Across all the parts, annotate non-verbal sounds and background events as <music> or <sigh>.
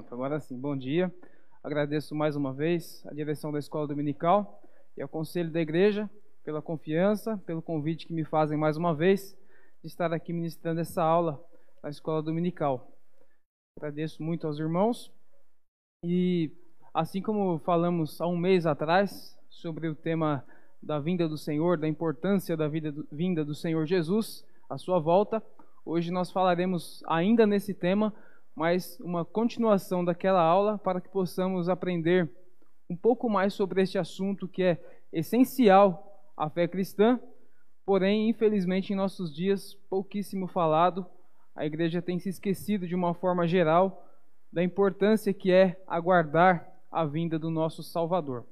Pronto, agora sim, bom dia. Agradeço mais uma vez a direção da Escola Dominical e ao Conselho da Igreja pela confiança, pelo convite que me fazem mais uma vez de estar aqui ministrando essa aula na Escola Dominical. Agradeço muito aos irmãos e, assim como falamos há um mês atrás sobre o tema da vinda do Senhor, da importância da do, vinda do Senhor Jesus, a sua volta, hoje nós falaremos ainda nesse tema mas uma continuação daquela aula para que possamos aprender um pouco mais sobre este assunto que é essencial à fé cristã, porém, infelizmente, em nossos dias, pouquíssimo falado. A igreja tem se esquecido de uma forma geral da importância que é aguardar a vinda do nosso Salvador.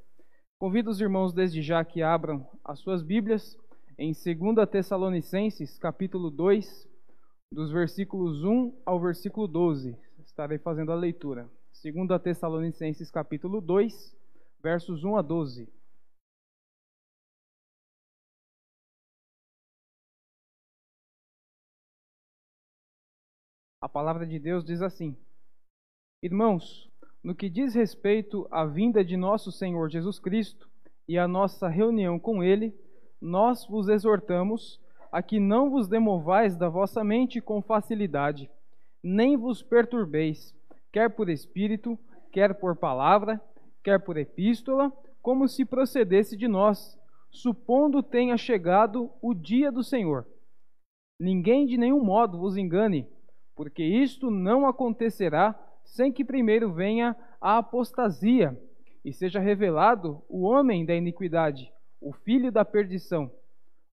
Convido os irmãos desde já que abram as suas Bíblias em 2 Tessalonicenses, capítulo 2, dos versículos 1 ao versículo 12. Estarei fazendo a leitura. 2 Tessalonicenses capítulo 2, versos 1 a 12. A palavra de Deus diz assim: Irmãos, no que diz respeito à vinda de nosso Senhor Jesus Cristo e à nossa reunião com Ele, nós vos exortamos a que não vos demovais da vossa mente com facilidade, nem vos perturbeis, quer por espírito, quer por palavra, quer por epístola, como se procedesse de nós, supondo tenha chegado o dia do Senhor. Ninguém de nenhum modo vos engane, porque isto não acontecerá sem que primeiro venha a apostasia e seja revelado o homem da iniquidade, o filho da perdição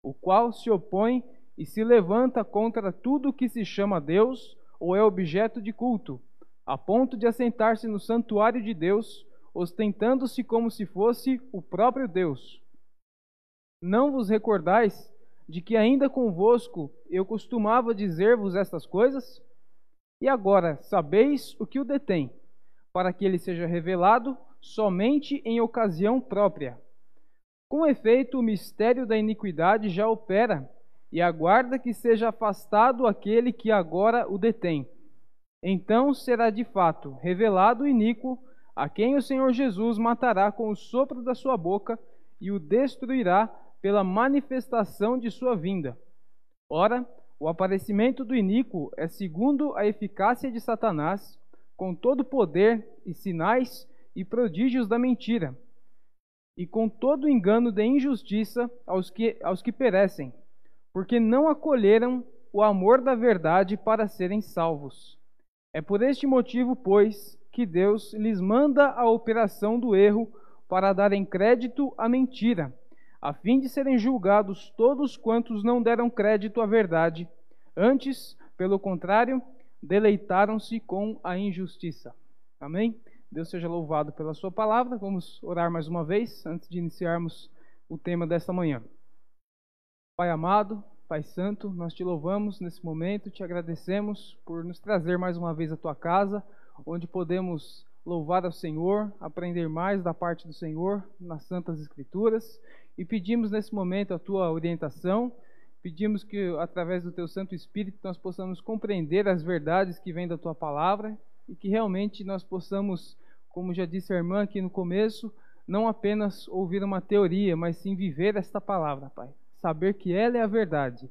o qual se opõe e se levanta contra tudo que se chama Deus ou é objeto de culto, a ponto de assentar-se no santuário de Deus, ostentando-se como se fosse o próprio Deus. Não vos recordais de que ainda convosco eu costumava dizer-vos estas coisas? E agora sabeis o que o detém, para que ele seja revelado somente em ocasião própria com efeito, o mistério da iniquidade já opera, e aguarda que seja afastado aquele que agora o detém. Então será de fato revelado o iníquo, a quem o Senhor Jesus matará com o sopro da sua boca e o destruirá pela manifestação de sua vinda. Ora, o aparecimento do iníquo é segundo a eficácia de Satanás, com todo poder e sinais e prodígios da mentira e com todo engano de injustiça aos que, aos que perecem, porque não acolheram o amor da verdade para serem salvos. É por este motivo, pois, que Deus lhes manda a operação do erro para darem crédito à mentira, a fim de serem julgados todos quantos não deram crédito à verdade, antes, pelo contrário, deleitaram-se com a injustiça. Amém? Deus seja louvado pela Sua palavra. Vamos orar mais uma vez antes de iniciarmos o tema desta manhã. Pai amado, Pai Santo, nós te louvamos nesse momento, te agradecemos por nos trazer mais uma vez à tua casa, onde podemos louvar ao Senhor, aprender mais da parte do Senhor nas Santas Escrituras e pedimos nesse momento a tua orientação. Pedimos que, através do teu Santo Espírito, nós possamos compreender as verdades que vêm da tua palavra e que realmente nós possamos como já disse a irmã aqui no começo, não apenas ouvir uma teoria, mas sim viver esta palavra, Pai. Saber que ela é a verdade,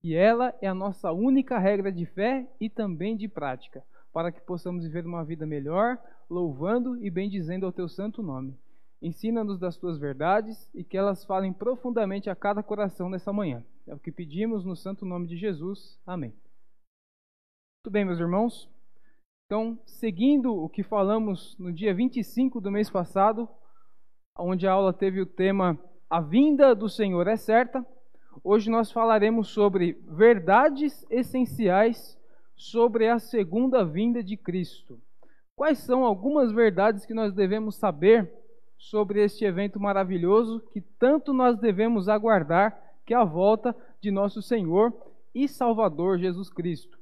e ela é a nossa única regra de fé e também de prática, para que possamos viver uma vida melhor, louvando e bendizendo ao teu santo nome. Ensina-nos das tuas verdades e que elas falem profundamente a cada coração nessa manhã. É o que pedimos no santo nome de Jesus. Amém. Muito bem, meus irmãos. Então, seguindo o que falamos no dia 25 do mês passado, onde a aula teve o tema A vinda do Senhor é certa, hoje nós falaremos sobre verdades essenciais sobre a segunda vinda de Cristo. Quais são algumas verdades que nós devemos saber sobre este evento maravilhoso que tanto nós devemos aguardar, que é a volta de nosso Senhor e Salvador Jesus Cristo?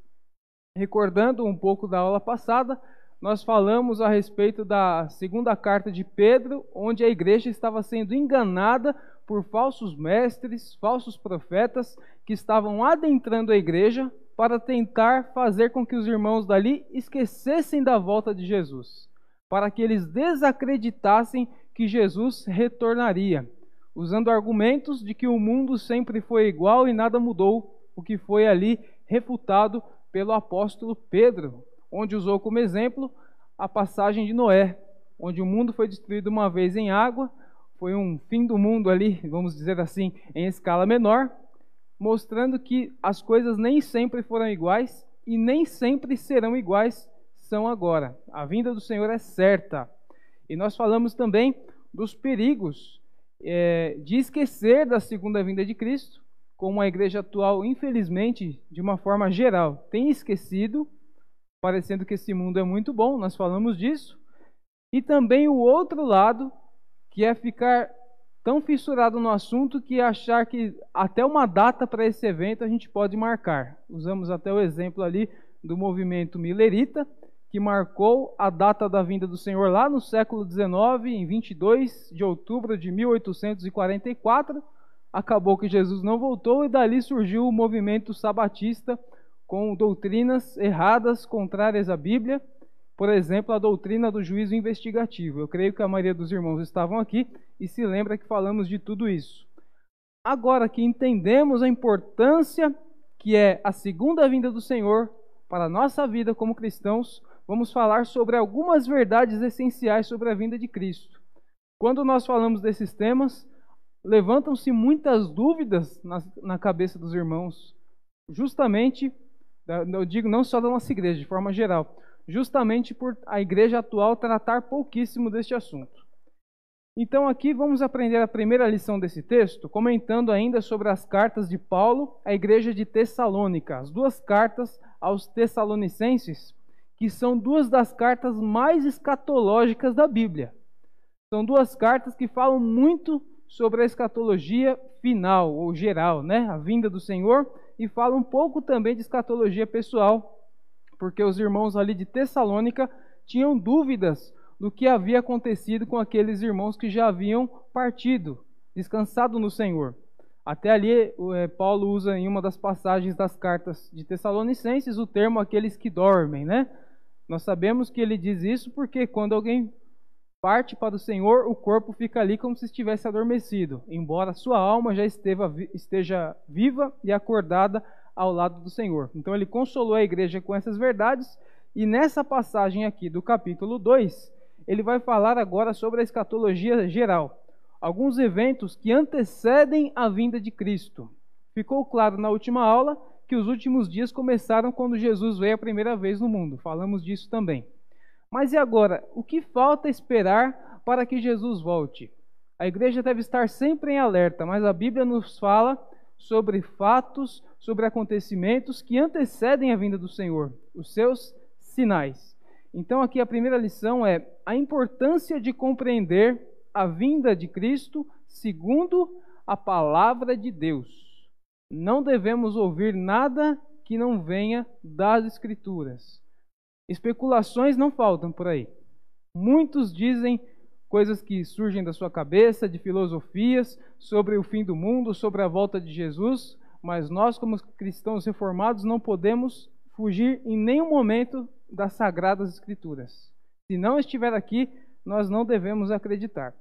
Recordando um pouco da aula passada, nós falamos a respeito da segunda carta de Pedro, onde a igreja estava sendo enganada por falsos mestres, falsos profetas que estavam adentrando a igreja para tentar fazer com que os irmãos dali esquecessem da volta de Jesus, para que eles desacreditassem que Jesus retornaria, usando argumentos de que o mundo sempre foi igual e nada mudou, o que foi ali refutado pelo apóstolo Pedro, onde usou como exemplo a passagem de Noé, onde o mundo foi destruído uma vez em água, foi um fim do mundo ali, vamos dizer assim, em escala menor, mostrando que as coisas nem sempre foram iguais e nem sempre serão iguais são agora. A vinda do Senhor é certa. E nós falamos também dos perigos é, de esquecer da segunda vinda de Cristo, como a igreja atual, infelizmente, de uma forma geral, tem esquecido, parecendo que esse mundo é muito bom, nós falamos disso. E também o outro lado, que é ficar tão fissurado no assunto que achar que até uma data para esse evento a gente pode marcar. Usamos até o exemplo ali do movimento Millerita, que marcou a data da vinda do Senhor lá no século XIX, em 22 de outubro de 1844. Acabou que Jesus não voltou e dali surgiu o movimento sabatista com doutrinas erradas, contrárias à Bíblia por exemplo, a doutrina do juízo investigativo. Eu creio que a maioria dos irmãos estavam aqui e se lembra que falamos de tudo isso. Agora que entendemos a importância que é a segunda vinda do Senhor para a nossa vida como cristãos, vamos falar sobre algumas verdades essenciais sobre a vinda de Cristo. Quando nós falamos desses temas, levantam-se muitas dúvidas na, na cabeça dos irmãos, justamente, eu digo não só da nossa igreja, de forma geral, justamente por a igreja atual tratar pouquíssimo deste assunto. Então, aqui vamos aprender a primeira lição desse texto, comentando ainda sobre as cartas de Paulo à igreja de Tessalônica, as duas cartas aos Tessalonicenses, que são duas das cartas mais escatológicas da Bíblia. São duas cartas que falam muito sobre a escatologia final ou geral, né? A vinda do Senhor, e falam um pouco também de escatologia pessoal, porque os irmãos ali de Tessalônica tinham dúvidas do que havia acontecido com aqueles irmãos que já haviam partido, descansado no Senhor. Até ali, é, Paulo usa em uma das passagens das cartas de Tessalonicenses o termo aqueles que dormem, né? Nós sabemos que ele diz isso porque quando alguém parte para o Senhor, o corpo fica ali como se estivesse adormecido, embora sua alma já esteja viva e acordada ao lado do Senhor. Então ele consolou a igreja com essas verdades, e nessa passagem aqui do capítulo 2, ele vai falar agora sobre a escatologia geral, alguns eventos que antecedem a vinda de Cristo. Ficou claro na última aula que os últimos dias começaram quando Jesus veio a primeira vez no mundo. Falamos disso também. Mas e agora? O que falta esperar para que Jesus volte? A igreja deve estar sempre em alerta, mas a Bíblia nos fala sobre fatos, sobre acontecimentos que antecedem a vinda do Senhor, os seus sinais. Então, aqui a primeira lição é a importância de compreender a vinda de Cristo segundo a palavra de Deus. Não devemos ouvir nada que não venha das Escrituras. Especulações não faltam por aí. Muitos dizem coisas que surgem da sua cabeça, de filosofias sobre o fim do mundo, sobre a volta de Jesus, mas nós, como cristãos reformados, não podemos fugir em nenhum momento das sagradas escrituras. Se não estiver aqui, nós não devemos acreditar.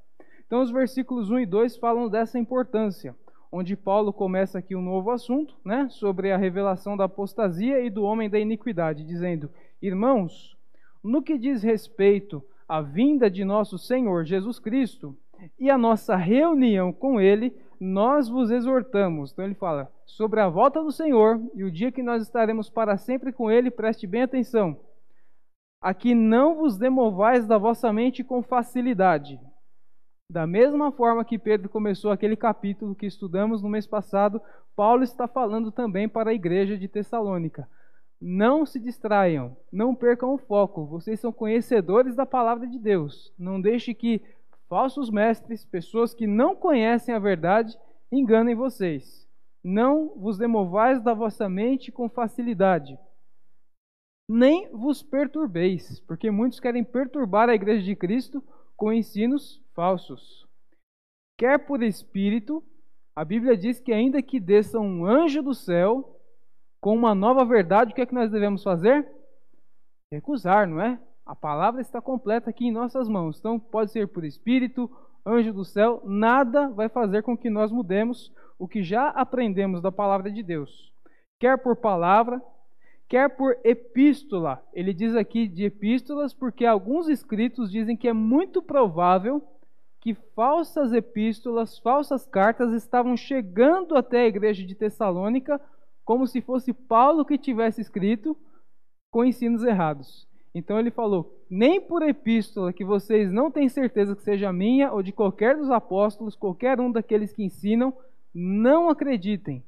Então, os versículos 1 e 2 falam dessa importância, onde Paulo começa aqui um novo assunto, né, sobre a revelação da apostasia e do homem da iniquidade, dizendo: Irmãos, no que diz respeito a vinda de nosso Senhor Jesus Cristo e a nossa reunião com Ele, nós vos exortamos. Então ele fala sobre a volta do Senhor e o dia que nós estaremos para sempre com Ele, preste bem atenção. Aqui não vos demovais da vossa mente com facilidade. Da mesma forma que Pedro começou aquele capítulo que estudamos no mês passado, Paulo está falando também para a igreja de Tessalônica. Não se distraiam, não percam o foco. Vocês são conhecedores da palavra de Deus. Não deixe que falsos mestres, pessoas que não conhecem a verdade, enganem vocês. Não vos demovais da vossa mente com facilidade. Nem vos perturbeis, porque muitos querem perturbar a igreja de Cristo com ensinos falsos. Quer por espírito, a Bíblia diz que ainda que desça um anjo do céu, com uma nova verdade, o que é que nós devemos fazer? Recusar, não é? A palavra está completa aqui em nossas mãos. Então, pode ser por espírito, anjo do céu, nada vai fazer com que nós mudemos o que já aprendemos da palavra de Deus. Quer por palavra, quer por epístola. Ele diz aqui de epístolas porque alguns escritos dizem que é muito provável que falsas epístolas, falsas cartas estavam chegando até a igreja de Tessalônica como se fosse Paulo que tivesse escrito com ensinos errados. Então ele falou: nem por epístola que vocês não têm certeza que seja minha ou de qualquer dos apóstolos, qualquer um daqueles que ensinam, não acreditem.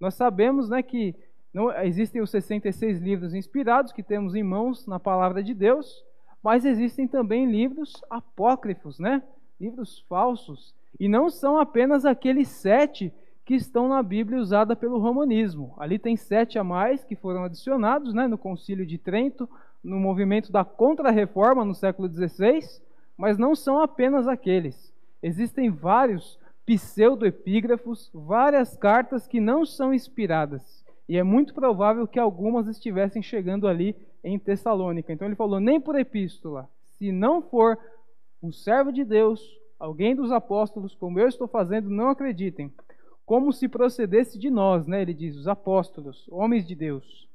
Nós sabemos né, que não, existem os 66 livros inspirados que temos em mãos na palavra de Deus, mas existem também livros apócrifos, né? livros falsos. E não são apenas aqueles sete que estão na Bíblia usada pelo romanismo. Ali tem sete a mais que foram adicionados né, no Concílio de Trento, no movimento da Contra-Reforma no século XVI, mas não são apenas aqueles. Existem vários pseudoepígrafos, várias cartas que não são inspiradas. E é muito provável que algumas estivessem chegando ali em Tessalônica. Então ele falou: nem por epístola, se não for um servo de Deus, alguém dos apóstolos, como eu estou fazendo, não acreditem. Como se procedesse de nós, né? Ele diz, os apóstolos, homens de Deus.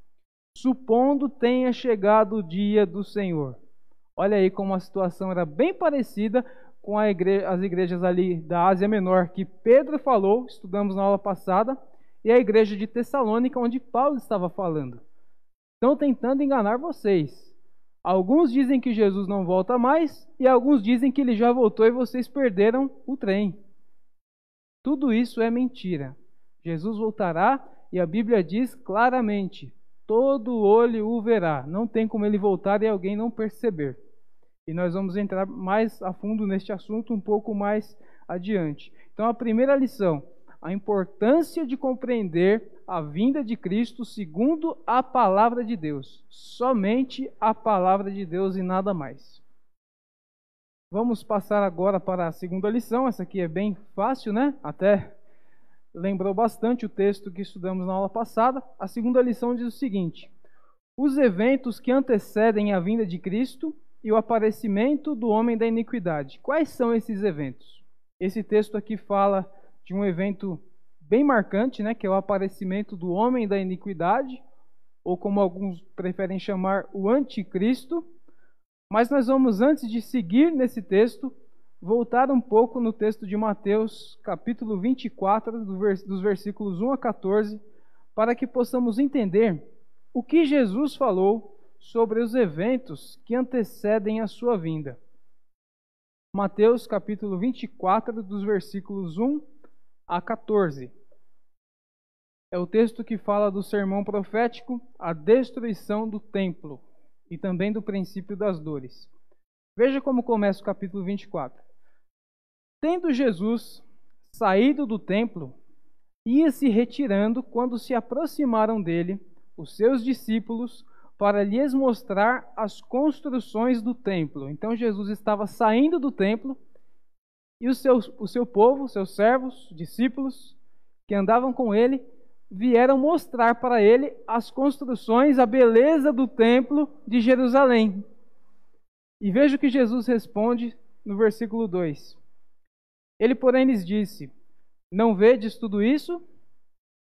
Supondo tenha chegado o dia do Senhor. Olha aí como a situação era bem parecida com as igrejas ali da Ásia Menor que Pedro falou, estudamos na aula passada, e a igreja de Tessalônica, onde Paulo estava falando. Estão tentando enganar vocês. Alguns dizem que Jesus não volta mais, e alguns dizem que ele já voltou e vocês perderam o trem. Tudo isso é mentira. Jesus voltará e a Bíblia diz claramente: todo olho o verá. Não tem como ele voltar e alguém não perceber. E nós vamos entrar mais a fundo neste assunto um pouco mais adiante. Então, a primeira lição a importância de compreender a vinda de Cristo segundo a palavra de Deus. Somente a palavra de Deus e nada mais. Vamos passar agora para a segunda lição. Essa aqui é bem fácil, né? Até lembrou bastante o texto que estudamos na aula passada. A segunda lição diz o seguinte: Os eventos que antecedem a vinda de Cristo e o aparecimento do homem da iniquidade. Quais são esses eventos? Esse texto aqui fala de um evento bem marcante, né, que é o aparecimento do homem da iniquidade, ou como alguns preferem chamar, o anticristo. Mas nós vamos, antes de seguir nesse texto, voltar um pouco no texto de Mateus, capítulo 24, dos versículos 1 a 14, para que possamos entender o que Jesus falou sobre os eventos que antecedem a sua vinda. Mateus capítulo 24, dos versículos 1 a 14. É o texto que fala do sermão profético, a destruição do templo e também do princípio das dores. Veja como começa o capítulo 24. Tendo Jesus saído do templo, ia se retirando quando se aproximaram dele os seus discípulos para lhes mostrar as construções do templo. Então Jesus estava saindo do templo e o seu, o seu povo, seus servos, discípulos, que andavam com ele, vieram mostrar para ele as construções, a beleza do templo de Jerusalém. E veja o que Jesus responde no versículo 2. Ele, porém, lhes disse: Não vedes tudo isso?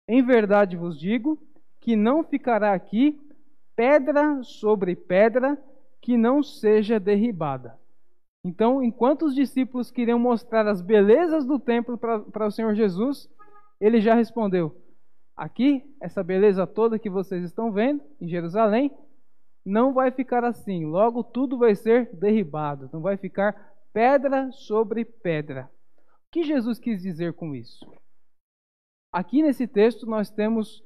Em verdade vos digo que não ficará aqui pedra sobre pedra que não seja derribada. Então, enquanto os discípulos queriam mostrar as belezas do templo para o Senhor Jesus, ele já respondeu: Aqui, essa beleza toda que vocês estão vendo em Jerusalém, não vai ficar assim. Logo, tudo vai ser derribado. Não vai ficar pedra sobre pedra. O que Jesus quis dizer com isso? Aqui nesse texto nós temos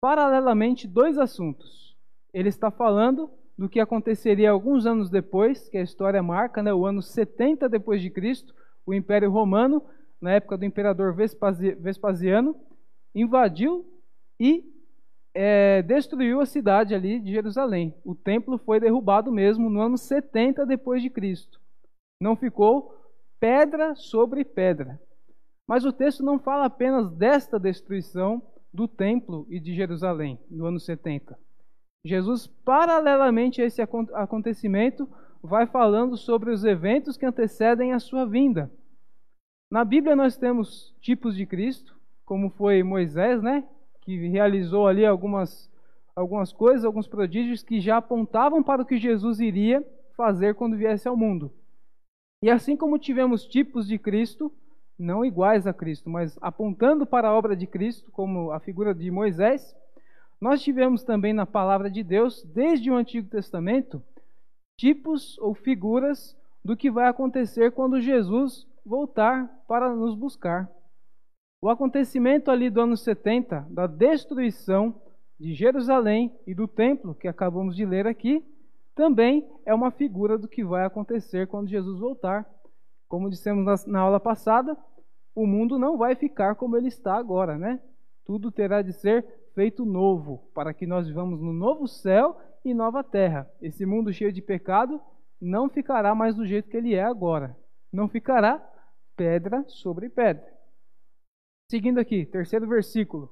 paralelamente dois assuntos. Ele está falando do que aconteceria alguns anos depois, que a história marca, né, o ano 70 depois de Cristo, o Império Romano, na época do imperador Vespasiano, invadiu e é, destruiu a cidade ali de Jerusalém. O templo foi derrubado mesmo no ano 70 depois de Cristo. Não ficou pedra sobre pedra. Mas o texto não fala apenas desta destruição do templo e de Jerusalém, no ano 70. Jesus, paralelamente a esse acontecimento, vai falando sobre os eventos que antecedem a sua vinda. Na Bíblia nós temos tipos de Cristo, como foi Moisés, né, que realizou ali algumas algumas coisas, alguns prodígios que já apontavam para o que Jesus iria fazer quando viesse ao mundo. E assim como tivemos tipos de Cristo, não iguais a Cristo, mas apontando para a obra de Cristo, como a figura de Moisés, nós tivemos também na palavra de Deus, desde o Antigo Testamento, tipos ou figuras do que vai acontecer quando Jesus voltar para nos buscar. O acontecimento ali do ano 70, da destruição de Jerusalém e do templo, que acabamos de ler aqui, também é uma figura do que vai acontecer quando Jesus voltar. Como dissemos na, aula passada, o mundo não vai ficar como ele está agora, né? Tudo terá de ser feito novo, para que nós vivamos no novo céu e nova terra. Esse mundo cheio de pecado não ficará mais do jeito que ele é agora. Não ficará pedra sobre pedra. Seguindo aqui, terceiro versículo.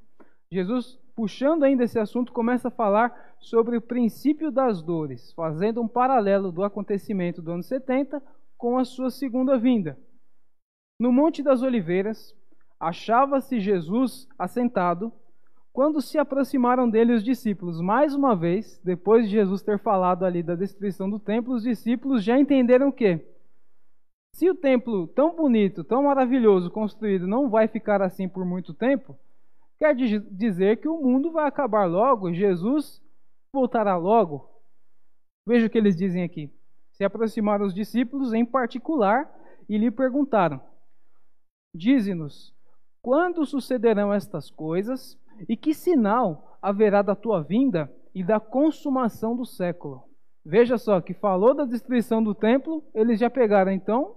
Jesus, puxando ainda esse assunto, começa a falar sobre o princípio das dores, fazendo um paralelo do acontecimento do ano 70 com a sua segunda vinda. No Monte das Oliveiras, achava-se Jesus assentado quando se aproximaram dele os discípulos, mais uma vez, depois de Jesus ter falado ali da destruição do templo, os discípulos já entenderam o quê? Se o templo tão bonito, tão maravilhoso construído não vai ficar assim por muito tempo, quer dizer que o mundo vai acabar logo, Jesus voltará logo. Veja o que eles dizem aqui. Se aproximaram os discípulos em particular e lhe perguntaram: Dize-nos, quando sucederão estas coisas e que sinal haverá da tua vinda e da consumação do século? Veja só que falou da destruição do templo, eles já pegaram então,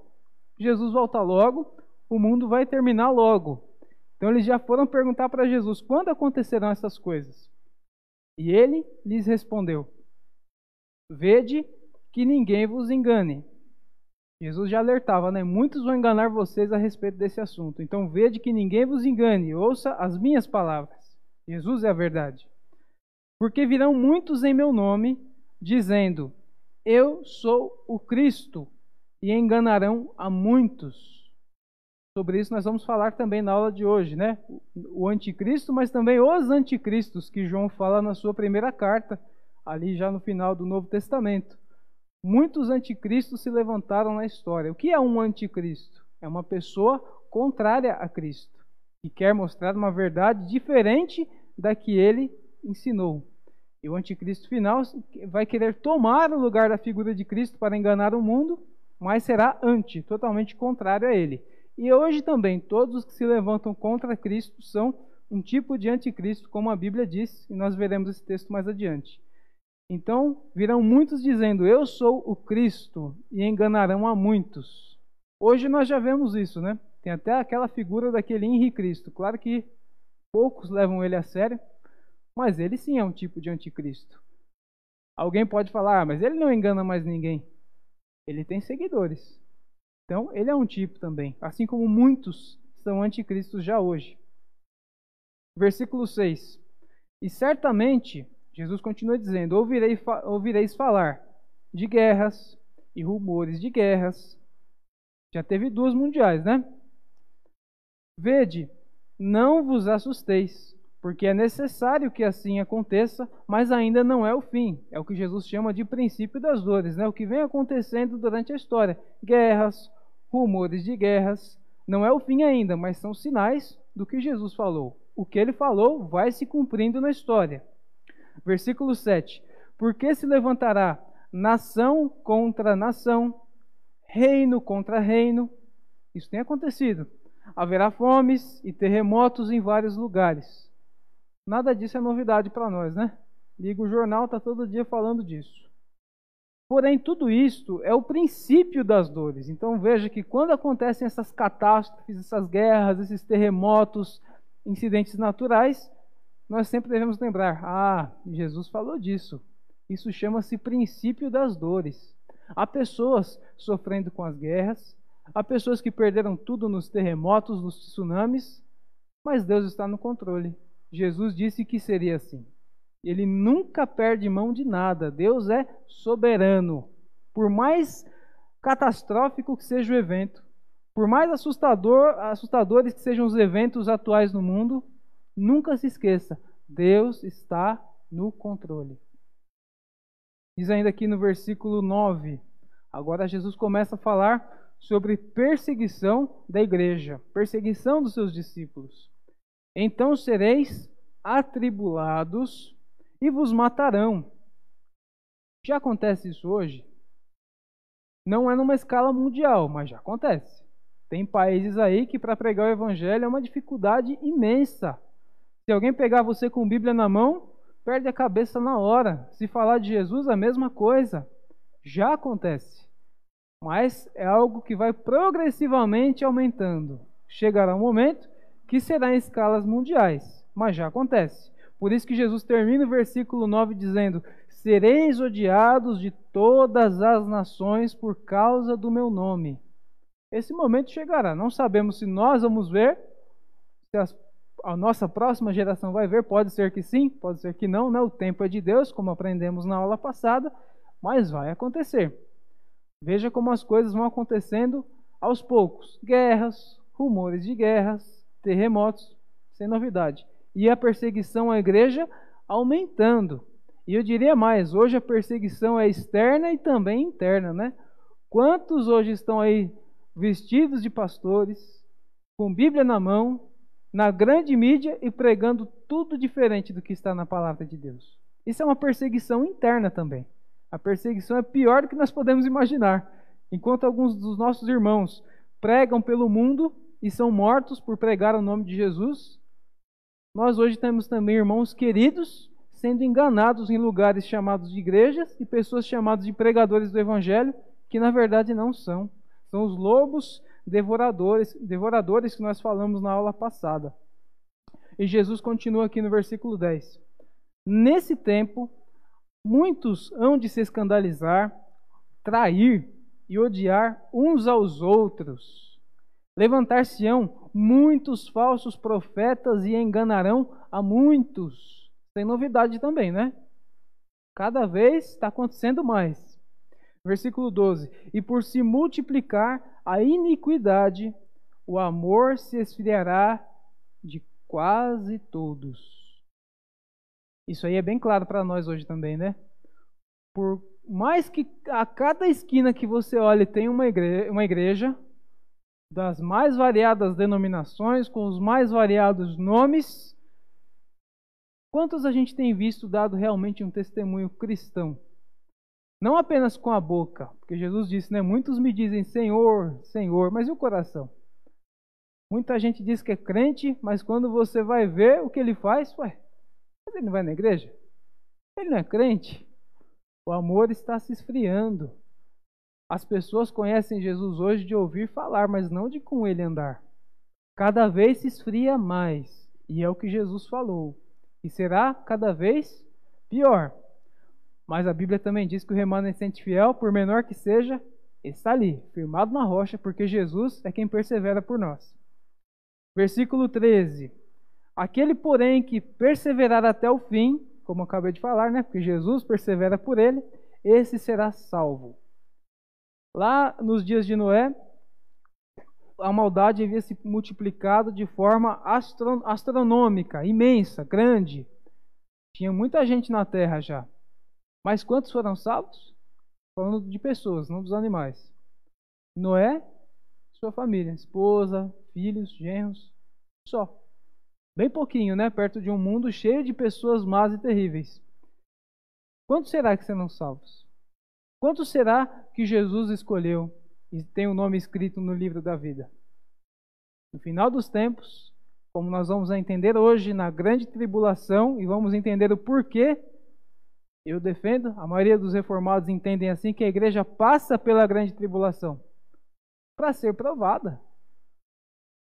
Jesus volta logo, o mundo vai terminar logo. Então eles já foram perguntar para Jesus quando acontecerão essas coisas. E ele lhes respondeu: Vede que ninguém vos engane. Jesus já alertava, né? Muitos vão enganar vocês a respeito desse assunto. Então vede que ninguém vos engane, ouça as minhas palavras. Jesus é a verdade. Porque virão muitos em meu nome, dizendo: Eu sou o Cristo, e enganarão a muitos. Sobre isso nós vamos falar também na aula de hoje, né? O anticristo, mas também os anticristos que João fala na sua primeira carta, ali já no final do Novo Testamento. Muitos anticristos se levantaram na história. O que é um anticristo? É uma pessoa contrária a Cristo, que quer mostrar uma verdade diferente da que ele ensinou. E o anticristo final vai querer tomar o lugar da figura de Cristo para enganar o mundo, mas será anti, totalmente contrário a ele. E hoje também, todos os que se levantam contra Cristo são um tipo de anticristo, como a Bíblia diz, e nós veremos esse texto mais adiante. Então virão muitos dizendo: Eu sou o Cristo, e enganarão a muitos. Hoje nós já vemos isso, né? Tem até aquela figura daquele Henrique Cristo. Claro que poucos levam ele a sério, mas ele sim é um tipo de anticristo. Alguém pode falar, ah, mas ele não engana mais ninguém. Ele tem seguidores. Então, ele é um tipo também, assim como muitos são anticristos já hoje. Versículo 6. E certamente, Jesus continua dizendo: Ouvirei, ouvireis falar de guerras e rumores de guerras. Já teve duas mundiais, né? Vede, não vos assusteis, porque é necessário que assim aconteça, mas ainda não é o fim. É o que Jesus chama de princípio das dores, né? O que vem acontecendo durante a história: guerras, rumores de guerras. Não é o fim ainda, mas são sinais do que Jesus falou. O que ele falou vai se cumprindo na história. Versículo 7: Porque se levantará nação contra nação, reino contra reino. Isso tem acontecido. Haverá fomes e terremotos em vários lugares. Nada disso é novidade para nós, né? Liga o jornal, está todo dia falando disso. Porém, tudo isto é o princípio das dores. Então veja que quando acontecem essas catástrofes, essas guerras, esses terremotos, incidentes naturais, nós sempre devemos lembrar: ah, Jesus falou disso. Isso chama-se princípio das dores. Há pessoas sofrendo com as guerras, há pessoas que perderam tudo nos terremotos, nos tsunamis, mas Deus está no controle. Jesus disse que seria assim. Ele nunca perde mão de nada. Deus é soberano. Por mais catastrófico que seja o evento, por mais assustador, assustadores que sejam os eventos atuais no mundo, nunca se esqueça: Deus está no controle. Diz ainda aqui no versículo 9. Agora Jesus começa a falar sobre perseguição da igreja, perseguição dos seus discípulos. Então sereis atribulados e vos matarão. Já acontece isso hoje? Não é numa escala mundial, mas já acontece. Tem países aí que para pregar o evangelho é uma dificuldade imensa. Se alguém pegar você com Bíblia na mão, perde a cabeça na hora. Se falar de Jesus, a mesma coisa. Já acontece. Mas é algo que vai progressivamente aumentando. Chegará um momento que será em escalas mundiais, mas já acontece. Por isso que Jesus termina o versículo 9 dizendo: Sereis odiados de todas as nações por causa do meu nome. Esse momento chegará. Não sabemos se nós vamos ver, se as, a nossa próxima geração vai ver. Pode ser que sim, pode ser que não. Né? O tempo é de Deus, como aprendemos na aula passada, mas vai acontecer. Veja como as coisas vão acontecendo aos poucos: guerras, rumores de guerras, terremotos, sem novidade e a perseguição à igreja aumentando. E eu diria mais, hoje a perseguição é externa e também interna, né? Quantos hoje estão aí vestidos de pastores, com Bíblia na mão, na grande mídia e pregando tudo diferente do que está na palavra de Deus? Isso é uma perseguição interna também. A perseguição é pior do que nós podemos imaginar. Enquanto alguns dos nossos irmãos pregam pelo mundo e são mortos por pregar o nome de Jesus, nós hoje temos também irmãos queridos sendo enganados em lugares chamados de igrejas e pessoas chamadas de pregadores do evangelho, que na verdade não são. São os lobos devoradores, devoradores que nós falamos na aula passada. E Jesus continua aqui no versículo 10. Nesse tempo, muitos hão de se escandalizar, trair e odiar uns aos outros Levantar-se-ão muitos falsos profetas e enganarão a muitos. Tem novidade também, né? Cada vez está acontecendo mais. Versículo 12: E por se multiplicar a iniquidade, o amor se esfriará de quase todos. Isso aí é bem claro para nós hoje também, né? Por mais que a cada esquina que você olhe tem uma igreja, uma igreja das mais variadas denominações, com os mais variados nomes. Quantos a gente tem visto dado realmente um testemunho cristão? Não apenas com a boca, porque Jesus disse, né? Muitos me dizem Senhor, Senhor, mas e o coração? Muita gente diz que é crente, mas quando você vai ver o que ele faz, ué, ele não vai na igreja? Ele não é crente? O amor está se esfriando. As pessoas conhecem Jesus hoje de ouvir falar, mas não de com ele andar. Cada vez se esfria mais, e é o que Jesus falou. E será cada vez pior. Mas a Bíblia também diz que o remanescente fiel, por menor que seja, está ali, firmado na rocha, porque Jesus é quem persevera por nós. Versículo 13. Aquele, porém, que perseverar até o fim, como eu acabei de falar, né? Porque Jesus persevera por ele, esse será salvo. Lá nos dias de Noé, a maldade havia se multiplicado de forma astro astronômica, imensa, grande. Tinha muita gente na terra já. Mas quantos foram salvos? Falando de pessoas, não dos animais. Noé, sua família, esposa, filhos, genros, só. Bem pouquinho, né? Perto de um mundo cheio de pessoas más e terríveis. Quantos será que serão salvos? Quanto será que Jesus escolheu e tem o nome escrito no livro da vida? No final dos tempos, como nós vamos entender hoje na grande tribulação e vamos entender o porquê, eu defendo, a maioria dos reformados entendem assim que a igreja passa pela grande tribulação para ser provada.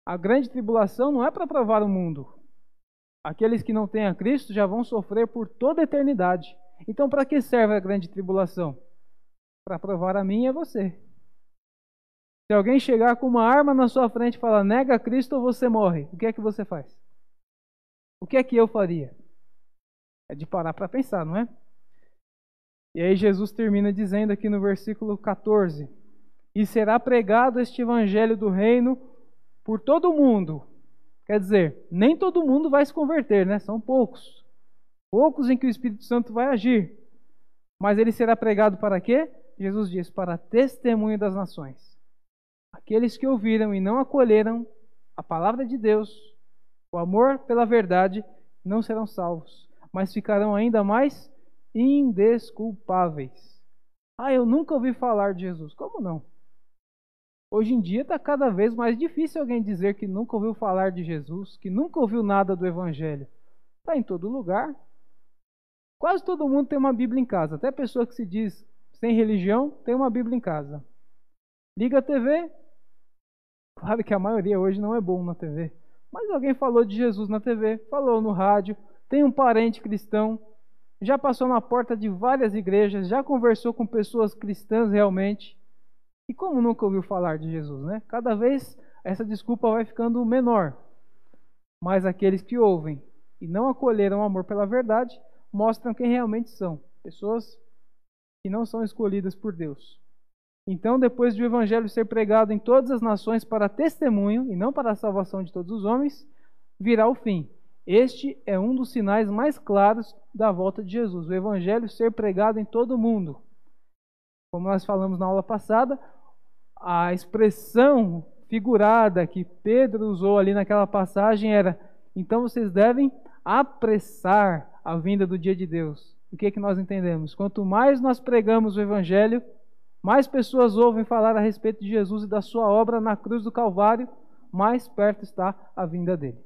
A grande tribulação não é para provar o mundo. Aqueles que não têm a Cristo já vão sofrer por toda a eternidade. Então, para que serve a grande tribulação? Para provar a mim a você. Se alguém chegar com uma arma na sua frente e falar nega Cristo ou você morre, o que é que você faz? o que é que eu faria? É de parar para pensar, não é? E aí Jesus termina dizendo aqui no versículo 14: E será pregado este evangelho do reino por todo o mundo. Quer dizer, nem todo mundo vai se converter, né? São poucos. Poucos em que o Espírito Santo vai agir. Mas ele será pregado para quê? Jesus diz: para testemunho das nações. Aqueles que ouviram e não acolheram a palavra de Deus, o amor pela verdade, não serão salvos, mas ficarão ainda mais indesculpáveis. Ah, eu nunca ouvi falar de Jesus. Como não? Hoje em dia está cada vez mais difícil alguém dizer que nunca ouviu falar de Jesus, que nunca ouviu nada do Evangelho. Está em todo lugar. Quase todo mundo tem uma Bíblia em casa. Até pessoa que se diz sem religião tem uma Bíblia em casa. Liga a TV. Claro que a maioria hoje não é bom na TV. Mas alguém falou de Jesus na TV, falou no rádio, tem um parente cristão, já passou na porta de várias igrejas, já conversou com pessoas cristãs realmente. E como nunca ouviu falar de Jesus, né? Cada vez essa desculpa vai ficando menor. Mas aqueles que ouvem e não acolheram o amor pela verdade mostram quem realmente são pessoas que não são escolhidas por Deus. Então, depois de o evangelho ser pregado em todas as nações para testemunho e não para a salvação de todos os homens, virá o fim. Este é um dos sinais mais claros da volta de Jesus, o evangelho ser pregado em todo o mundo. Como nós falamos na aula passada, a expressão figurada que Pedro usou ali naquela passagem era: então vocês devem apressar a vinda do dia de Deus. O que é que nós entendemos? Quanto mais nós pregamos o evangelho, mais pessoas ouvem falar a respeito de Jesus e da sua obra na cruz do Calvário, mais perto está a vinda dele.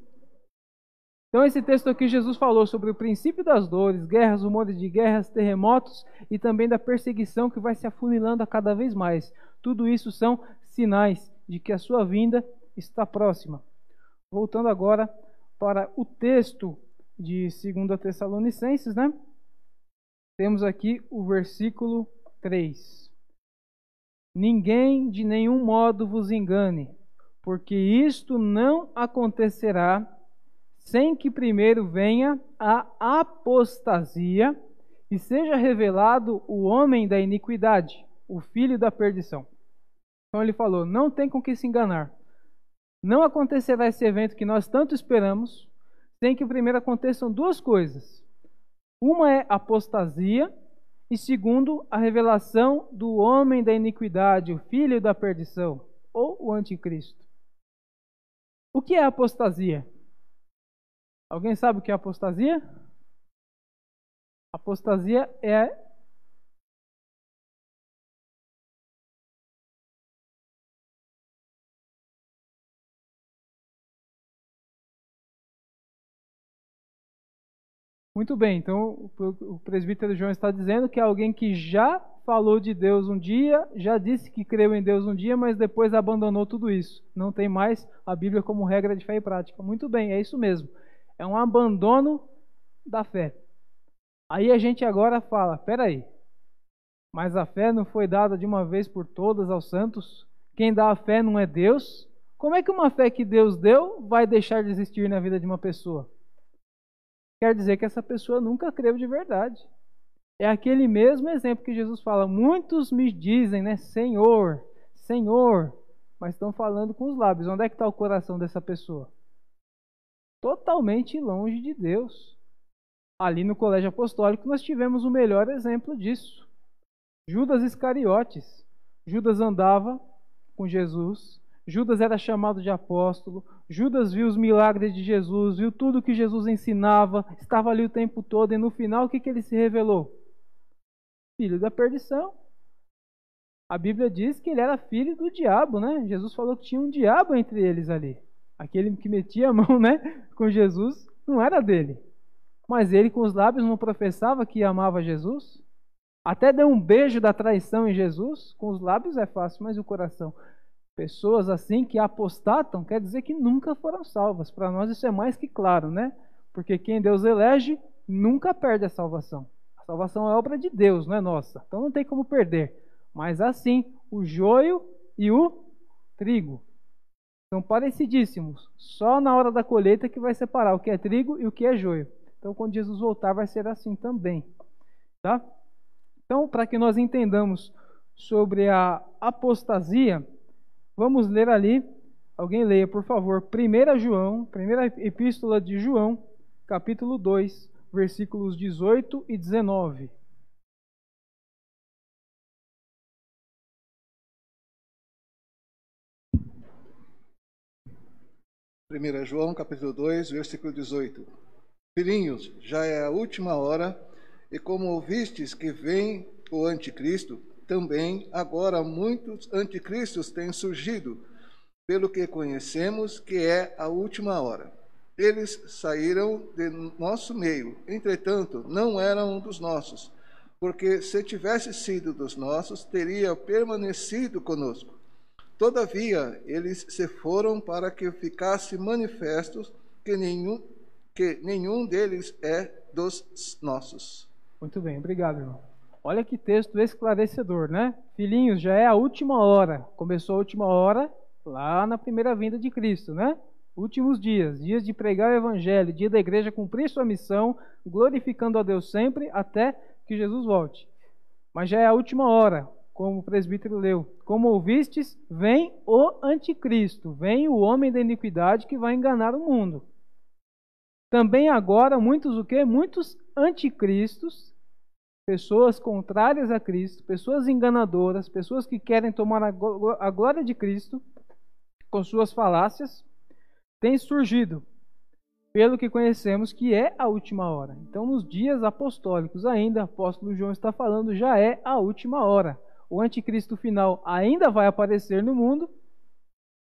Então, esse texto aqui, Jesus falou sobre o princípio das dores, guerras, rumores de guerras, terremotos e também da perseguição que vai se afunilando a cada vez mais. Tudo isso são sinais de que a sua vinda está próxima. Voltando agora para o texto de 2 Tessalonicenses, né? Temos aqui o versículo 3. Ninguém de nenhum modo vos engane, porque isto não acontecerá sem que primeiro venha a apostasia e seja revelado o homem da iniquidade, o filho da perdição. Então ele falou: não tem com que se enganar. Não acontecerá esse evento que nós tanto esperamos, sem que primeiro aconteçam duas coisas. Uma é apostasia, e segundo, a revelação do homem da iniquidade, o filho da perdição, ou o anticristo. O que é apostasia? Alguém sabe o que é apostasia? Apostasia é Muito bem, então o presbítero João está dizendo que é alguém que já falou de Deus um dia, já disse que creu em Deus um dia, mas depois abandonou tudo isso. Não tem mais a Bíblia como regra de fé e prática. Muito bem, é isso mesmo. É um abandono da fé. Aí a gente agora fala: peraí, mas a fé não foi dada de uma vez por todas aos santos? Quem dá a fé não é Deus? Como é que uma fé que Deus deu vai deixar de existir na vida de uma pessoa? Quer dizer que essa pessoa nunca creu de verdade. É aquele mesmo exemplo que Jesus fala: muitos me dizem, né, Senhor, Senhor, mas estão falando com os lábios. Onde é que está o coração dessa pessoa? totalmente longe de Deus. Ali no colégio apostólico nós tivemos o melhor exemplo disso. Judas Iscariotes. Judas andava com Jesus, Judas era chamado de apóstolo, Judas viu os milagres de Jesus, viu tudo que Jesus ensinava, estava ali o tempo todo, e no final o que, que ele se revelou? Filho da perdição. A Bíblia diz que ele era filho do diabo, né? Jesus falou que tinha um diabo entre eles ali. Aquele que metia a mão <laughs> né, com Jesus não era dele. Mas ele, com os lábios, não professava que amava Jesus. Até deu um beijo da traição em Jesus. Com os lábios é fácil, mas o coração? Pessoas assim que apostatam quer dizer que nunca foram salvas. Para nós isso é mais que claro, né? Porque quem Deus elege nunca perde a salvação. A salvação é obra de Deus, não é nossa. Então não tem como perder. Mas assim, o joio e o trigo. São parecidíssimos. Só na hora da colheita que vai separar o que é trigo e o que é joio. Então, quando Jesus voltar, vai ser assim também. Tá? Então, para que nós entendamos sobre a apostasia, vamos ler ali. Alguém leia, por favor, 1 João, primeira epístola de João, capítulo 2, versículos 18 e 19. 1 João capítulo 2, versículo 18. Filhinhos, já é a última hora, e como ouvistes que vem o anticristo, também agora muitos anticristos têm surgido, pelo que conhecemos que é a última hora. Eles saíram de nosso meio, entretanto, não eram dos nossos, porque se tivesse sido dos nossos, teria permanecido conosco. Todavia, eles se foram para que ficasse manifestos que nenhum, que nenhum deles é dos nossos. Muito bem, obrigado, irmão. Olha que texto esclarecedor, né? Filhinhos, já é a última hora. Começou a última hora lá na primeira vinda de Cristo, né? Últimos dias, dias de pregar o evangelho, dia da igreja cumprir sua missão, glorificando a Deus sempre até que Jesus volte. Mas já é a última hora como o presbítero leu. Como ouvistes, vem o anticristo, vem o homem da iniquidade que vai enganar o mundo. Também agora muitos o quê? Muitos anticristos, pessoas contrárias a Cristo, pessoas enganadoras, pessoas que querem tomar a glória de Cristo com suas falácias, têm surgido, pelo que conhecemos que é a última hora. Então, nos dias apostólicos ainda, apóstolo João está falando, já é a última hora o anticristo final ainda vai aparecer no mundo,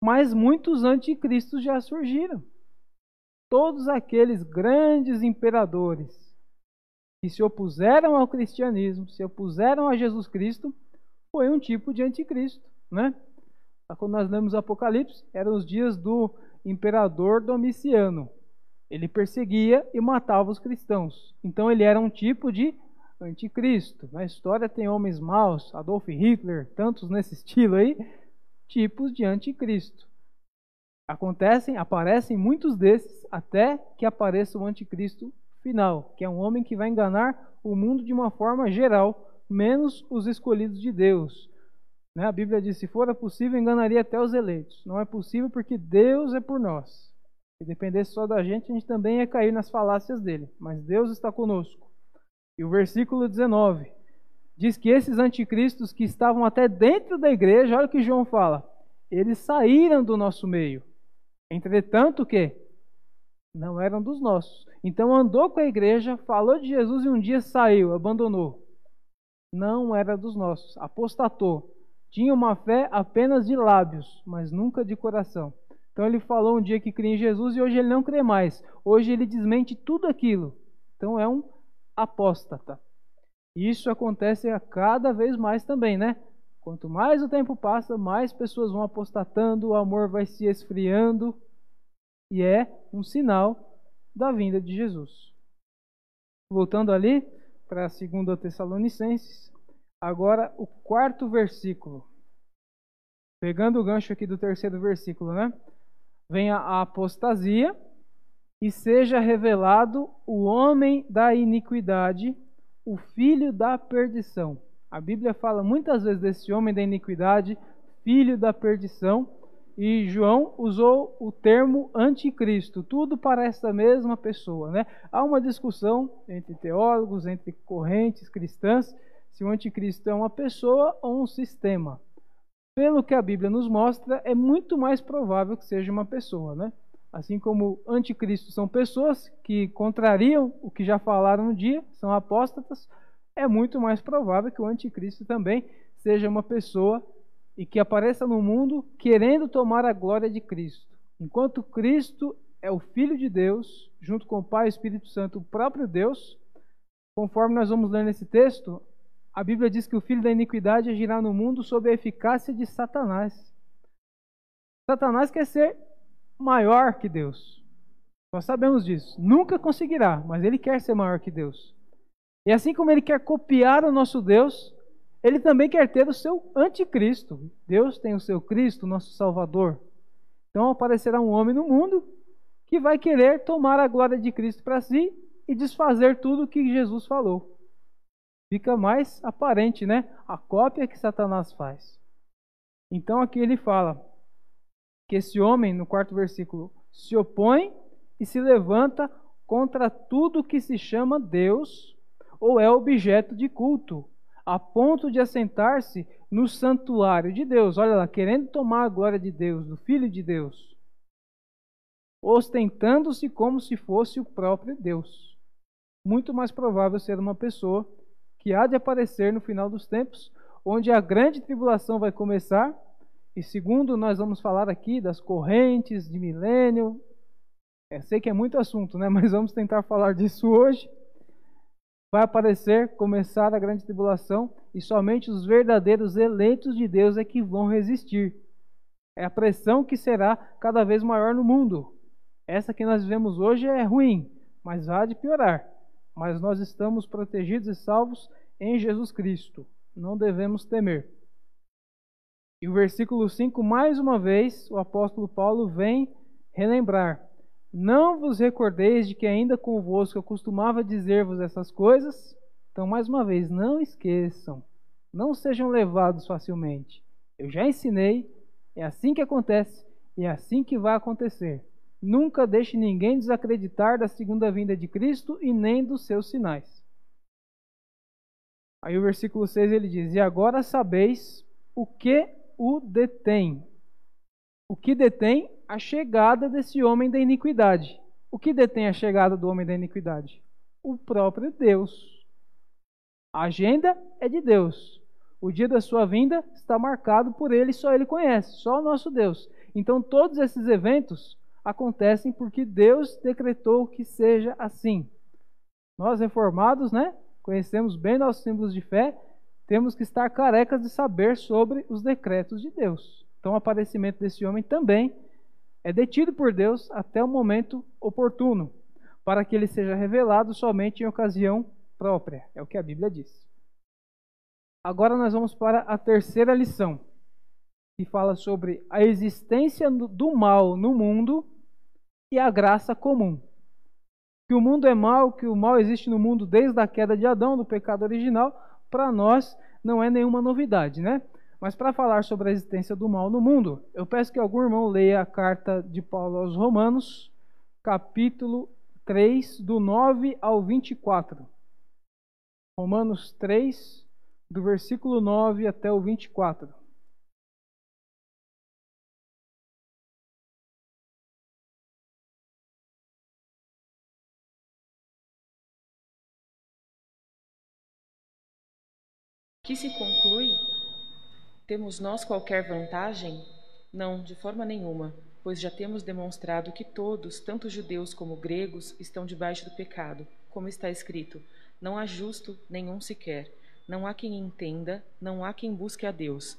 mas muitos anticristos já surgiram. Todos aqueles grandes imperadores que se opuseram ao cristianismo, se opuseram a Jesus Cristo, foi um tipo de anticristo, né? Quando nós lemos Apocalipse, eram os dias do imperador Domiciano. Ele perseguia e matava os cristãos. Então ele era um tipo de anticristo. Na história tem homens maus, Adolf Hitler, tantos nesse <laughs> estilo aí, tipos de anticristo. Acontecem, aparecem muitos desses até que apareça o anticristo final, que é um homem que vai enganar o mundo de uma forma geral, menos os escolhidos de Deus. Né? A Bíblia diz: se for possível, enganaria até os eleitos. Não é possível porque Deus é por nós. Se dependesse só da gente, a gente também ia cair nas falácias dele. Mas Deus está conosco. E o versículo 19 diz que esses anticristos que estavam até dentro da igreja, olha o que João fala, eles saíram do nosso meio. Entretanto, que não eram dos nossos. Então andou com a igreja, falou de Jesus e um dia saiu, abandonou. Não era dos nossos, apostatou. Tinha uma fé apenas de lábios, mas nunca de coração. Então ele falou um dia que cria em Jesus e hoje ele não crê mais. Hoje ele desmente tudo aquilo. Então é um apóstata. Isso acontece a cada vez mais também, né? Quanto mais o tempo passa, mais pessoas vão apostatando, o amor vai se esfriando, e é um sinal da vinda de Jesus. Voltando ali para a segunda Tessalonicenses, agora o quarto versículo. Pegando o gancho aqui do terceiro versículo, né? Vem a apostasia, e seja revelado o homem da iniquidade, o filho da perdição. A Bíblia fala muitas vezes desse homem da iniquidade, filho da perdição, e João usou o termo anticristo, tudo para essa mesma pessoa. Né? Há uma discussão entre teólogos, entre correntes cristãs, se o anticristo é uma pessoa ou um sistema. Pelo que a Bíblia nos mostra, é muito mais provável que seja uma pessoa. Né? Assim como anticristo são pessoas que contrariam o que já falaram um dia, são apóstatas, é muito mais provável que o anticristo também seja uma pessoa e que apareça no mundo querendo tomar a glória de Cristo. Enquanto Cristo é o Filho de Deus, junto com o Pai e o Espírito Santo, o próprio Deus, conforme nós vamos ler nesse texto, a Bíblia diz que o filho da iniquidade agirá no mundo sob a eficácia de Satanás. Satanás quer ser maior que Deus. Nós sabemos disso. Nunca conseguirá, mas ele quer ser maior que Deus. E assim como ele quer copiar o nosso Deus, ele também quer ter o seu anticristo. Deus tem o seu Cristo, nosso Salvador. Então aparecerá um homem no mundo que vai querer tomar a glória de Cristo para si e desfazer tudo o que Jesus falou. Fica mais aparente, né? A cópia que Satanás faz. Então aqui ele fala que esse homem, no quarto versículo, se opõe e se levanta contra tudo que se chama Deus ou é objeto de culto, a ponto de assentar-se no santuário de Deus. Olha lá, querendo tomar a glória de Deus, do Filho de Deus, ostentando-se como se fosse o próprio Deus. Muito mais provável ser uma pessoa que há de aparecer no final dos tempos, onde a grande tribulação vai começar. E segundo nós vamos falar aqui das correntes de milênio, eu sei que é muito assunto, né? <laughs> Mas vamos tentar falar disso hoje. Vai aparecer, começar a grande tribulação, e somente os verdadeiros eleitos de Deus é que vão resistir. É a pressão que será cada vez maior no mundo. Essa que nós vivemos hoje é ruim, mas há de piorar. Mas nós estamos protegidos e salvos em Jesus Cristo. Não devemos temer. E o versículo 5, mais uma vez, o apóstolo Paulo vem relembrar não vos recordeis de que ainda convosco eu costumava dizer-vos essas coisas? Então, mais uma vez, não esqueçam. Não sejam levados facilmente. Eu já ensinei, é assim que acontece e é assim que vai acontecer. Nunca deixe ninguém desacreditar da segunda vinda de Cristo e nem dos seus sinais. Aí o versículo 6 ele diz: E agora sabeis o que o detém. O que detém a chegada desse homem da iniquidade. O que detém a chegada do homem da iniquidade? O próprio Deus. A agenda é de Deus. O dia da sua vinda está marcado por ele, só ele conhece, só o nosso Deus. Então todos esses eventos acontecem porque Deus decretou que seja assim. Nós reformados, né, conhecemos bem nossos símbolos de fé, temos que estar carecas de saber sobre os decretos de Deus. Então o aparecimento desse homem também é detido por Deus até o momento oportuno, para que ele seja revelado somente em ocasião própria. É o que a Bíblia diz. Agora nós vamos para a terceira lição, que fala sobre a existência do mal no mundo e a graça comum. Que o mundo é mal, que o mal existe no mundo desde a queda de Adão, do pecado original, para nós não é nenhuma novidade, né? Mas para falar sobre a existência do mal no mundo, eu peço que algum irmão leia a carta de Paulo aos Romanos, capítulo 3, do 9 ao 24. Romanos 3, do versículo 9 até o 24. Que se conclui temos nós qualquer vantagem? Não, de forma nenhuma, pois já temos demonstrado que todos, tanto judeus como gregos, estão debaixo do pecado, como está escrito: Não há justo nenhum sequer, não há quem entenda, não há quem busque a Deus.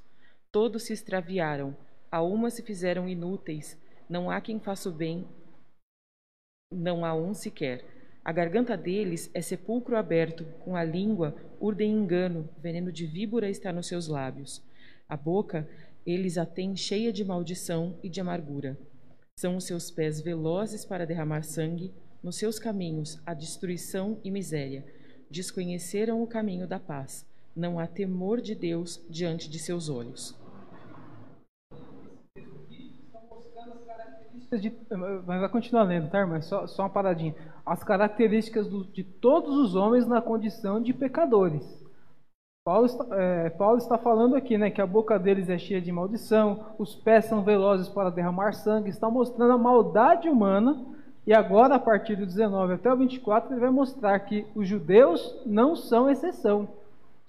Todos se extraviaram, a uma se fizeram inúteis, não há quem faça o bem, não há um sequer. A garganta deles é sepulcro aberto, com a língua urdem engano, veneno de víbora está nos seus lábios. A boca eles a têm cheia de maldição e de amargura. São os seus pés velozes para derramar sangue, nos seus caminhos a destruição e miséria. Desconheceram o caminho da paz. Não há temor de Deus diante de seus olhos. De, mas vai continuar lendo, tá, irmã? Só, só uma paradinha. As características do, de todos os homens na condição de pecadores. Paulo está, é, Paulo está falando aqui né, que a boca deles é cheia de maldição, os pés são velozes para derramar sangue, está mostrando a maldade humana. E agora, a partir do 19 até o 24, ele vai mostrar que os judeus não são exceção.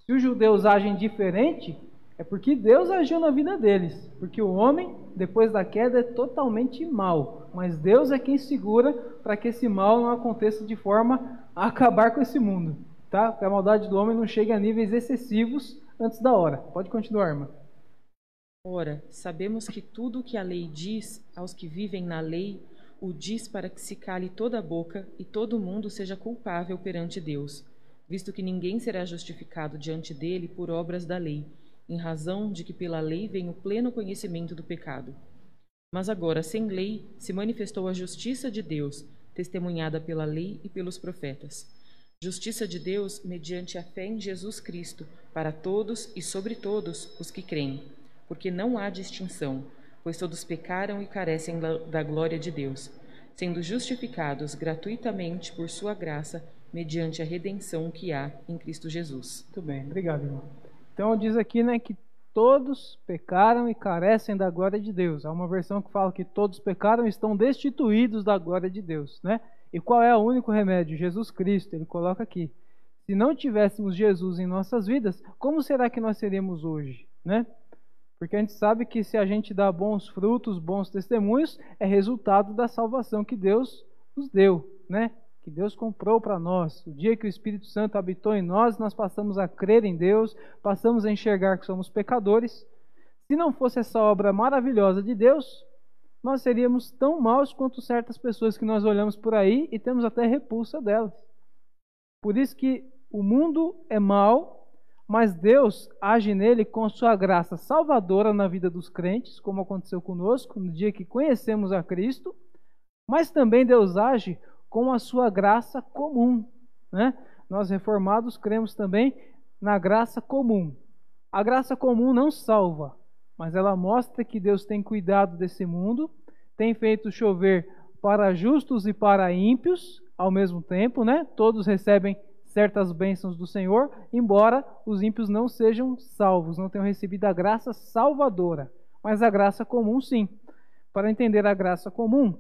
Se os judeus agem diferente, é porque Deus agiu na vida deles. Porque o homem, depois da queda, é totalmente mal. Mas Deus é quem segura para que esse mal não aconteça de forma a acabar com esse mundo tá? Que a maldade do homem não chegue a níveis excessivos antes da hora. Pode continuar, irmã. Ora, sabemos que tudo o que a lei diz aos que vivem na lei, o diz para que se cale toda a boca e todo mundo seja culpável perante Deus, visto que ninguém será justificado diante dele por obras da lei, em razão de que pela lei vem o pleno conhecimento do pecado. Mas agora, sem lei, se manifestou a justiça de Deus, testemunhada pela lei e pelos profetas. Justiça de Deus mediante a fé em Jesus Cristo, para todos e sobre todos os que creem, porque não há distinção, pois todos pecaram e carecem da glória de Deus, sendo justificados gratuitamente por sua graça, mediante a redenção que há em Cristo Jesus. Muito bem, obrigado, irmão. Então diz aqui, né, que todos pecaram e carecem da glória de Deus. Há uma versão que fala que todos pecaram e estão destituídos da glória de Deus, né? E qual é o único remédio? Jesus Cristo, ele coloca aqui. Se não tivéssemos Jesus em nossas vidas, como será que nós seríamos hoje, né? Porque a gente sabe que se a gente dá bons frutos, bons testemunhos, é resultado da salvação que Deus nos deu, né? Que Deus comprou para nós. O dia que o Espírito Santo habitou em nós, nós passamos a crer em Deus, passamos a enxergar que somos pecadores. Se não fosse essa obra maravilhosa de Deus, nós seríamos tão maus quanto certas pessoas que nós olhamos por aí e temos até repulsa delas. Por isso que o mundo é mau, mas Deus age nele com sua graça salvadora na vida dos crentes, como aconteceu conosco no dia que conhecemos a Cristo, mas também Deus age com a sua graça comum. Né? Nós reformados cremos também na graça comum. A graça comum não salva, mas ela mostra que Deus tem cuidado desse mundo, tem feito chover para justos e para ímpios ao mesmo tempo, né? Todos recebem certas bênçãos do Senhor, embora os ímpios não sejam salvos, não tenham recebido a graça salvadora, mas a graça comum sim. Para entender a graça comum,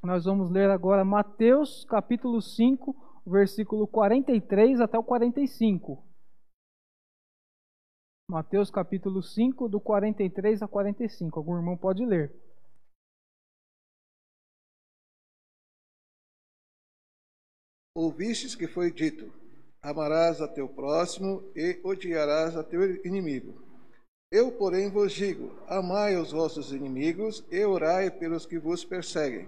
nós vamos ler agora Mateus capítulo 5, versículo 43 até o 45. Mateus capítulo 5, do 43 a 45. Algum irmão pode ler. Ouvistes que foi dito: Amarás a teu próximo e odiarás a teu inimigo. Eu, porém, vos digo: Amai os vossos inimigos e orai pelos que vos perseguem,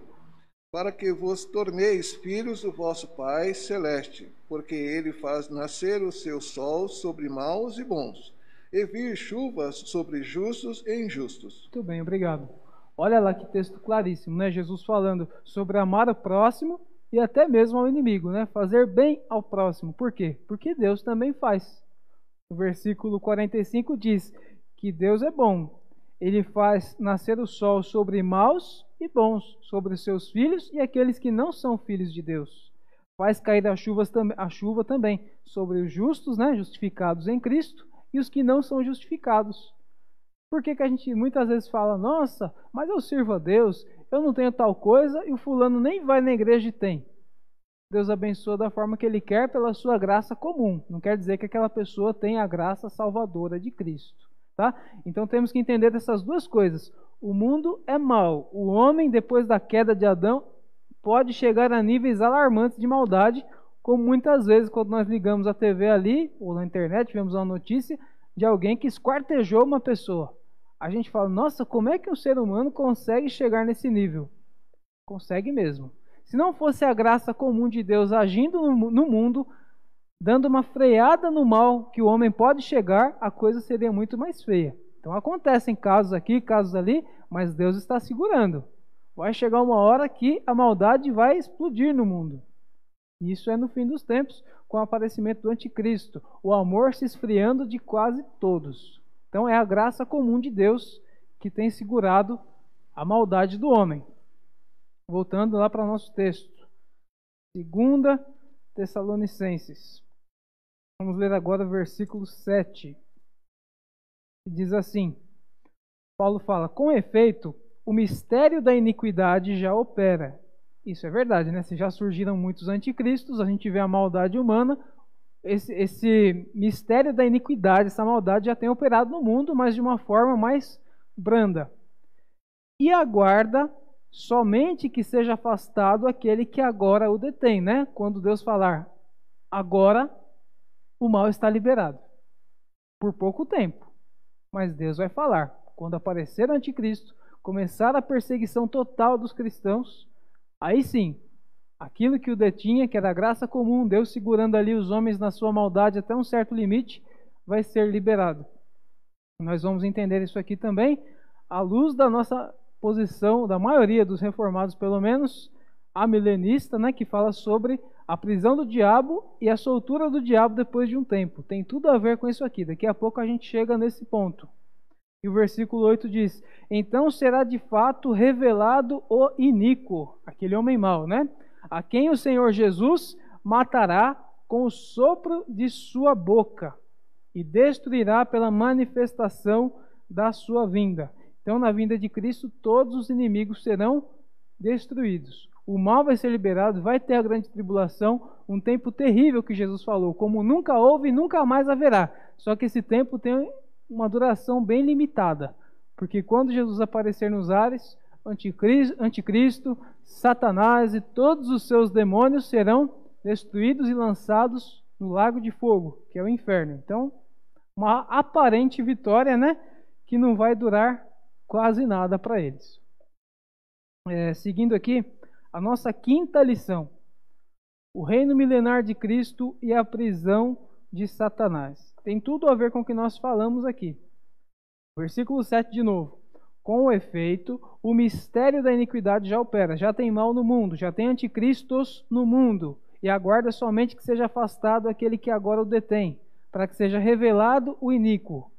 para que vos torneis filhos do vosso Pai celeste, porque ele faz nascer o seu sol sobre maus e bons e vir chuvas sobre justos e injustos. Muito bem, obrigado. Olha lá que texto claríssimo, né? Jesus falando sobre amar o próximo e até mesmo ao inimigo, né? Fazer bem ao próximo. Por quê? Porque Deus também faz. O versículo 45 diz que Deus é bom. Ele faz nascer o sol sobre maus e bons, sobre seus filhos e aqueles que não são filhos de Deus. Faz cair a, chuvas, a chuva também sobre os justos, né? Justificados em Cristo e os que não são justificados. Por que, que a gente muitas vezes fala, nossa, mas eu sirvo a Deus, eu não tenho tal coisa e o fulano nem vai na igreja e tem. Deus abençoa da forma que Ele quer pela sua graça comum. Não quer dizer que aquela pessoa tenha a graça salvadora de Cristo. Tá? Então temos que entender essas duas coisas. O mundo é mau. O homem, depois da queda de Adão, pode chegar a níveis alarmantes de maldade, como muitas vezes, quando nós ligamos a TV ali, ou na internet, vemos uma notícia de alguém que esquartejou uma pessoa. A gente fala, nossa, como é que um ser humano consegue chegar nesse nível? Consegue mesmo. Se não fosse a graça comum de Deus agindo no mundo, dando uma freada no mal que o homem pode chegar, a coisa seria muito mais feia. Então acontecem casos aqui, casos ali, mas Deus está segurando. Vai chegar uma hora que a maldade vai explodir no mundo. Isso é no fim dos tempos, com o aparecimento do anticristo, o amor se esfriando de quase todos. Então é a graça comum de Deus que tem segurado a maldade do homem. Voltando lá para o nosso texto. Segunda Tessalonicenses. Vamos ler agora o versículo 7. Que diz assim: Paulo fala: Com efeito, o mistério da iniquidade já opera isso é verdade, né? Se já surgiram muitos anticristos, a gente vê a maldade humana, esse, esse mistério da iniquidade, essa maldade já tem operado no mundo, mas de uma forma mais branda. E aguarda somente que seja afastado aquele que agora o detém, né? Quando Deus falar, agora o mal está liberado. Por pouco tempo. Mas Deus vai falar. Quando aparecer o anticristo, começar a perseguição total dos cristãos, Aí sim, aquilo que o detinha, que era a graça comum, Deus segurando ali os homens na sua maldade até um certo limite, vai ser liberado. Nós vamos entender isso aqui também à luz da nossa posição da maioria dos reformados, pelo menos a milenista, né, que fala sobre a prisão do diabo e a soltura do diabo depois de um tempo. Tem tudo a ver com isso aqui. Daqui a pouco a gente chega nesse ponto. E o versículo 8 diz: Então será de fato revelado o iníquo, aquele homem mau, né? A quem o Senhor Jesus matará com o sopro de sua boca e destruirá pela manifestação da sua vinda. Então, na vinda de Cristo, todos os inimigos serão destruídos. O mal vai ser liberado, vai ter a grande tribulação, um tempo terrível que Jesus falou, como nunca houve e nunca mais haverá. Só que esse tempo tem uma duração bem limitada, porque quando Jesus aparecer nos ares, anticristo, anticristo, Satanás e todos os seus demônios serão destruídos e lançados no lago de fogo, que é o inferno. Então, uma aparente vitória, né, que não vai durar quase nada para eles. É, seguindo aqui, a nossa quinta lição: o reino milenar de Cristo e a prisão de Satanás. Tem tudo a ver com o que nós falamos aqui. Versículo 7 de novo. Com o efeito, o mistério da iniquidade já opera, já tem mal no mundo, já tem anticristos no mundo, e aguarda somente que seja afastado aquele que agora o detém, para que seja revelado o iníquo.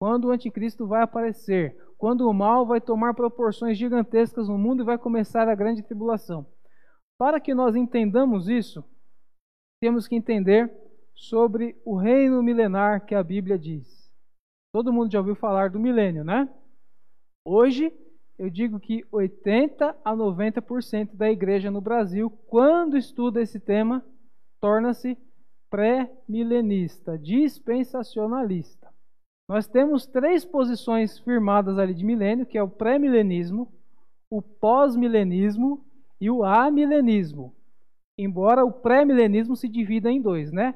Quando o anticristo vai aparecer, quando o mal vai tomar proporções gigantescas no mundo e vai começar a grande tribulação. Para que nós entendamos isso, temos que entender sobre o reino milenar que a Bíblia diz. Todo mundo já ouviu falar do milênio, né? Hoje, eu digo que 80 a 90% da igreja no Brasil, quando estuda esse tema, torna-se pré-milenista, dispensacionalista. Nós temos três posições firmadas ali de milênio, que é o pré-milenismo, o pós-milenismo e o amilenismo. Embora o pré-milenismo se divida em dois, né?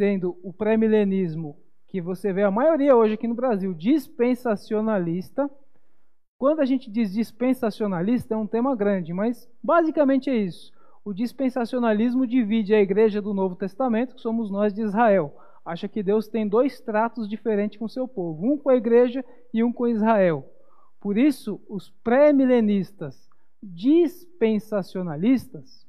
Sendo o pré-milenismo, que você vê a maioria hoje aqui no Brasil, dispensacionalista. Quando a gente diz dispensacionalista, é um tema grande, mas basicamente é isso. O dispensacionalismo divide a igreja do Novo Testamento, que somos nós de Israel. Acha que Deus tem dois tratos diferentes com seu povo, um com a igreja e um com Israel. Por isso, os pré-milenistas dispensacionalistas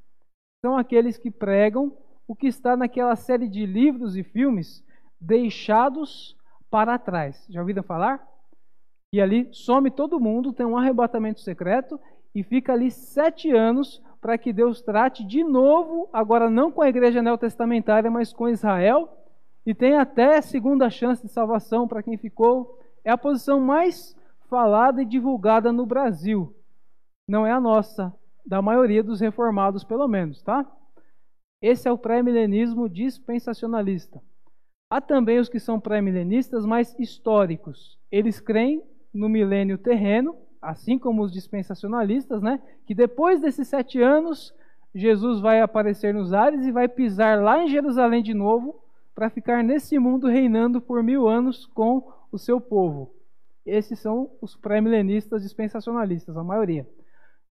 são aqueles que pregam o que está naquela série de livros e filmes deixados para trás. Já ouviram falar? E ali some todo mundo, tem um arrebatamento secreto e fica ali sete anos para que Deus trate de novo, agora não com a igreja neotestamentária, mas com Israel, e tem até segunda chance de salvação para quem ficou. É a posição mais falada e divulgada no Brasil. Não é a nossa, da maioria dos reformados, pelo menos, tá? Esse é o pré-milenismo dispensacionalista. Há também os que são pré-milenistas mais históricos. Eles creem no milênio terreno, assim como os dispensacionalistas, né? que depois desses sete anos, Jesus vai aparecer nos ares e vai pisar lá em Jerusalém de novo, para ficar nesse mundo reinando por mil anos com o seu povo. Esses são os pré-milenistas dispensacionalistas, a maioria.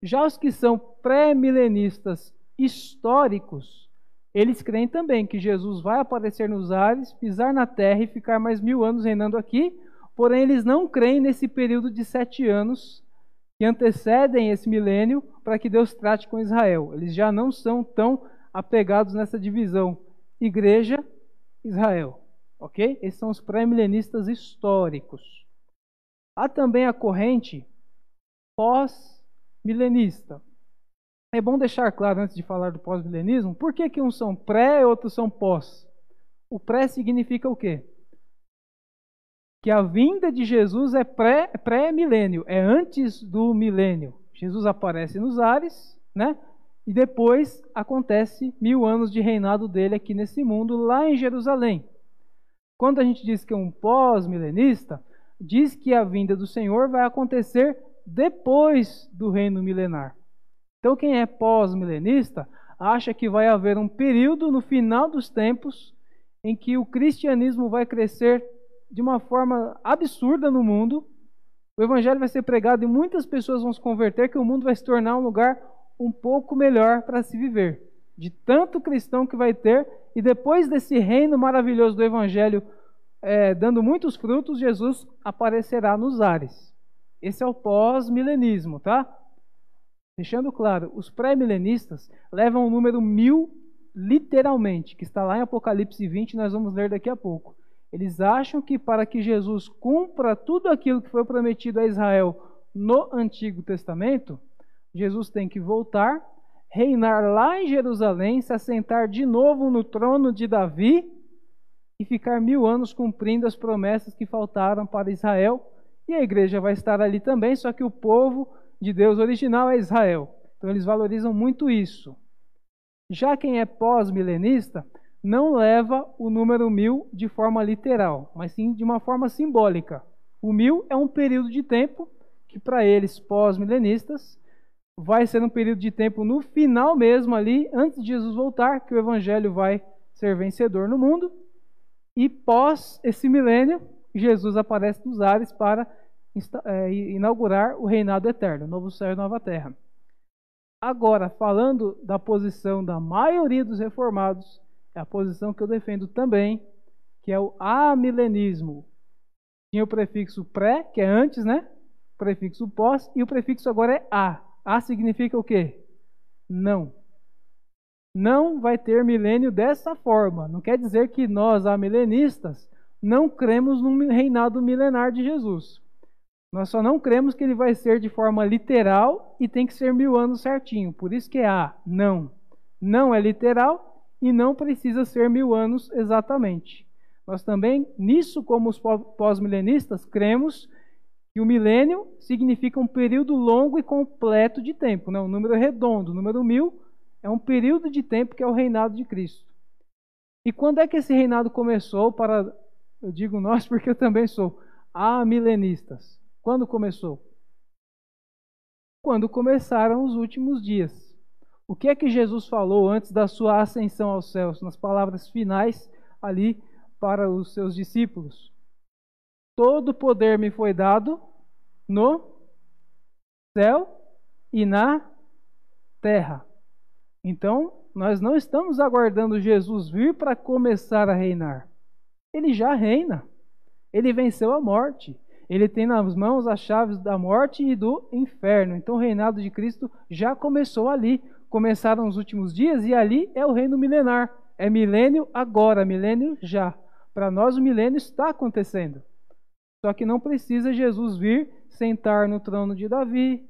Já os que são pré-milenistas históricos, eles creem também que Jesus vai aparecer nos ares, pisar na terra e ficar mais mil anos reinando aqui, porém eles não creem nesse período de sete anos que antecedem esse milênio para que Deus trate com Israel. Eles já não são tão apegados nessa divisão igreja Israel, ok? Esses são os pré-milenistas históricos. Há também a corrente pós-milenista. É bom deixar claro, antes de falar do pós-milenismo, por que, que uns são pré e outros são pós? O pré significa o quê? Que a vinda de Jesus é pré-milênio, é antes do milênio. Jesus aparece nos ares, né? E depois acontece mil anos de reinado dele aqui nesse mundo, lá em Jerusalém. Quando a gente diz que é um pós-milenista, diz que a vinda do Senhor vai acontecer depois do reino milenar. Então, quem é pós-milenista acha que vai haver um período no final dos tempos em que o cristianismo vai crescer de uma forma absurda no mundo, o evangelho vai ser pregado e muitas pessoas vão se converter, que o mundo vai se tornar um lugar um pouco melhor para se viver. De tanto cristão que vai ter, e depois desse reino maravilhoso do evangelho é, dando muitos frutos, Jesus aparecerá nos ares. Esse é o pós-milenismo, tá? Deixando claro, os pré-milenistas levam o número mil literalmente, que está lá em Apocalipse 20, nós vamos ler daqui a pouco. Eles acham que para que Jesus cumpra tudo aquilo que foi prometido a Israel no Antigo Testamento, Jesus tem que voltar, reinar lá em Jerusalém, se assentar de novo no trono de Davi e ficar mil anos cumprindo as promessas que faltaram para Israel. E a igreja vai estar ali também, só que o povo de Deus original é Israel. Então eles valorizam muito isso. Já quem é pós-milenista não leva o número mil de forma literal, mas sim de uma forma simbólica. O mil é um período de tempo que, para eles pós-milenistas, vai ser um período de tempo no final mesmo ali, antes de Jesus voltar, que o evangelho vai ser vencedor no mundo. E pós esse milênio, Jesus aparece nos ares para inaugurar o reinado eterno, novo céu e nova terra. Agora, falando da posição da maioria dos reformados, é a posição que eu defendo também, que é o amilenismo. Tinha o prefixo pré, que é antes, né? O prefixo pós, e o prefixo agora é a. A significa o quê? Não. Não vai ter milênio dessa forma. Não quer dizer que nós, amilenistas, não cremos no reinado milenar de Jesus. Nós só não cremos que ele vai ser de forma literal e tem que ser mil anos certinho. Por isso que é A, não. Não é literal e não precisa ser mil anos exatamente. Nós também, nisso, como os pós-milenistas, cremos que o milênio significa um período longo e completo de tempo, né? um número redondo. O número mil é um período de tempo que é o reinado de Cristo. E quando é que esse reinado começou para, eu digo nós <laughs> porque eu também sou, amilenistas? Quando começou? Quando começaram os últimos dias. O que é que Jesus falou antes da sua ascensão aos céus, nas palavras finais ali para os seus discípulos? Todo poder me foi dado no céu e na terra. Então, nós não estamos aguardando Jesus vir para começar a reinar. Ele já reina. Ele venceu a morte. Ele tem nas mãos as chaves da morte e do inferno. Então o reinado de Cristo já começou ali. Começaram os últimos dias e ali é o reino milenar. É milênio agora, milênio já. Para nós o milênio está acontecendo. Só que não precisa Jesus vir sentar no trono de Davi,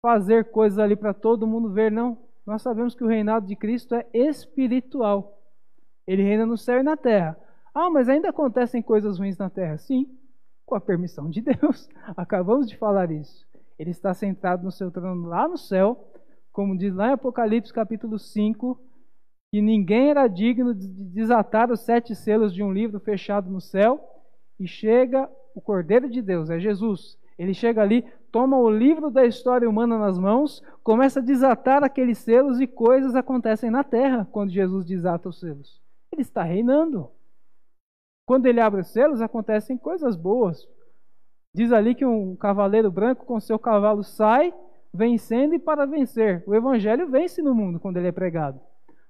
fazer coisas ali para todo mundo ver, não. Nós sabemos que o reinado de Cristo é espiritual. Ele reina no céu e na terra. Ah, mas ainda acontecem coisas ruins na terra? Sim, com a permissão de Deus. <laughs> Acabamos de falar isso. Ele está sentado no seu trono lá no céu, como diz lá em Apocalipse capítulo 5, que ninguém era digno de desatar os sete selos de um livro fechado no céu, e chega o Cordeiro de Deus, é Jesus. Ele chega ali, toma o livro da história humana nas mãos, começa a desatar aqueles selos e coisas acontecem na terra quando Jesus desata os selos. Ele está reinando. Quando ele abre os selos, acontecem coisas boas. Diz ali que um cavaleiro branco com seu cavalo sai vencendo e para vencer. O evangelho vence no mundo quando ele é pregado.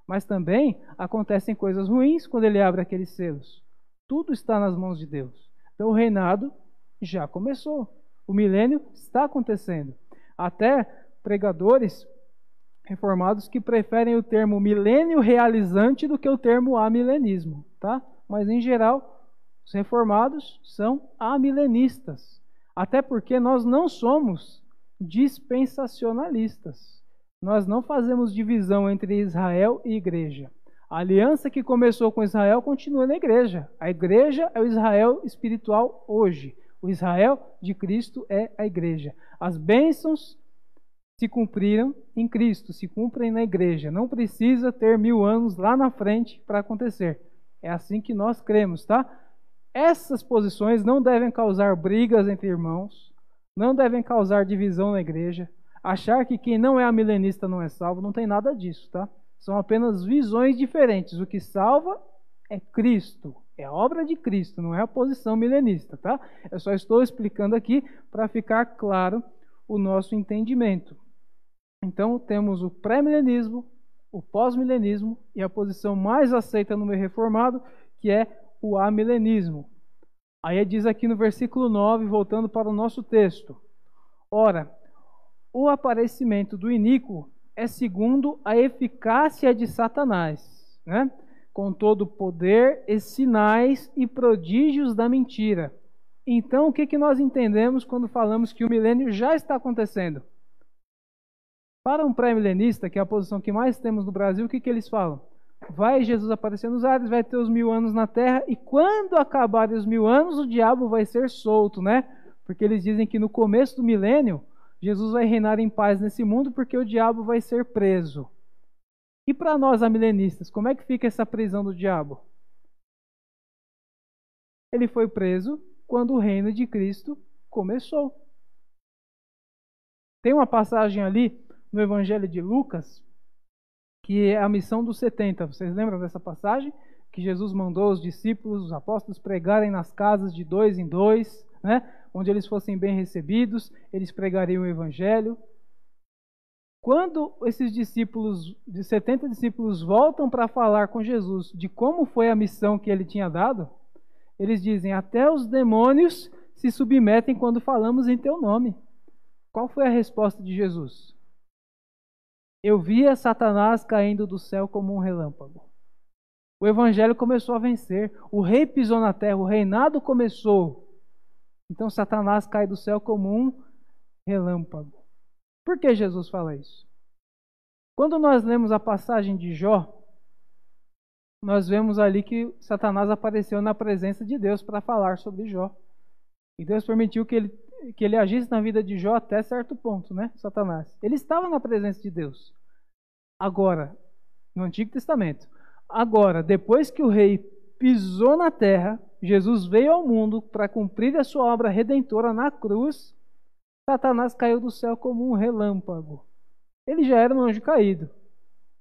Mas também acontecem coisas ruins quando ele abre aqueles selos. Tudo está nas mãos de Deus. Então o reinado já começou. O milênio está acontecendo. Até pregadores reformados que preferem o termo milênio realizante do que o termo amilenismo, tá? Mas em geral, os reformados são amilenistas. Até porque nós não somos dispensacionalistas. Nós não fazemos divisão entre Israel e igreja. A aliança que começou com Israel continua na igreja. A igreja é o Israel espiritual hoje. O Israel de Cristo é a igreja. As bênçãos se cumpriram em Cristo, se cumprem na igreja. Não precisa ter mil anos lá na frente para acontecer. É assim que nós cremos, tá? Essas posições não devem causar brigas entre irmãos, não devem causar divisão na igreja. Achar que quem não é amilenista não é salvo, não tem nada disso, tá? São apenas visões diferentes. O que salva é Cristo, é a obra de Cristo, não é a posição milenista, tá? Eu só estou explicando aqui para ficar claro o nosso entendimento. Então, temos o pré-milenismo, o pós-milenismo e a posição mais aceita no meio reformado, que é o amilenismo. Aí diz aqui no versículo 9, voltando para o nosso texto: Ora, o aparecimento do iníquo é segundo a eficácia de Satanás, né? com todo poder e sinais e prodígios da mentira. Então, o que, que nós entendemos quando falamos que o milênio já está acontecendo? Para um pré-milenista, que é a posição que mais temos no Brasil, o que, que eles falam? Vai Jesus aparecer nos ares, vai ter os mil anos na terra, e quando acabarem os mil anos, o diabo vai ser solto, né? Porque eles dizem que no começo do milênio, Jesus vai reinar em paz nesse mundo, porque o diabo vai ser preso. E para nós, amilenistas, como é que fica essa prisão do diabo? Ele foi preso quando o reino de Cristo começou. Tem uma passagem ali no Evangelho de Lucas, que é a missão dos 70. Vocês lembram dessa passagem? Que Jesus mandou os discípulos, os apóstolos, pregarem nas casas de dois em dois, né? onde eles fossem bem recebidos, eles pregariam o Evangelho. Quando esses discípulos, de 70 discípulos, voltam para falar com Jesus de como foi a missão que ele tinha dado, eles dizem: Até os demônios se submetem quando falamos em teu nome. Qual foi a resposta de Jesus? Eu via Satanás caindo do céu como um relâmpago. O evangelho começou a vencer. O rei pisou na terra, o reinado começou. Então Satanás cai do céu como um relâmpago. Por que Jesus fala isso? Quando nós lemos a passagem de Jó, nós vemos ali que Satanás apareceu na presença de Deus para falar sobre Jó. E Deus permitiu que ele, que ele agisse na vida de Jó até certo ponto, né? Satanás. Ele estava na presença de Deus. Agora, no Antigo Testamento. Agora, depois que o rei pisou na terra, Jesus veio ao mundo para cumprir a sua obra redentora na cruz Satanás caiu do céu como um relâmpago. Ele já era um anjo caído.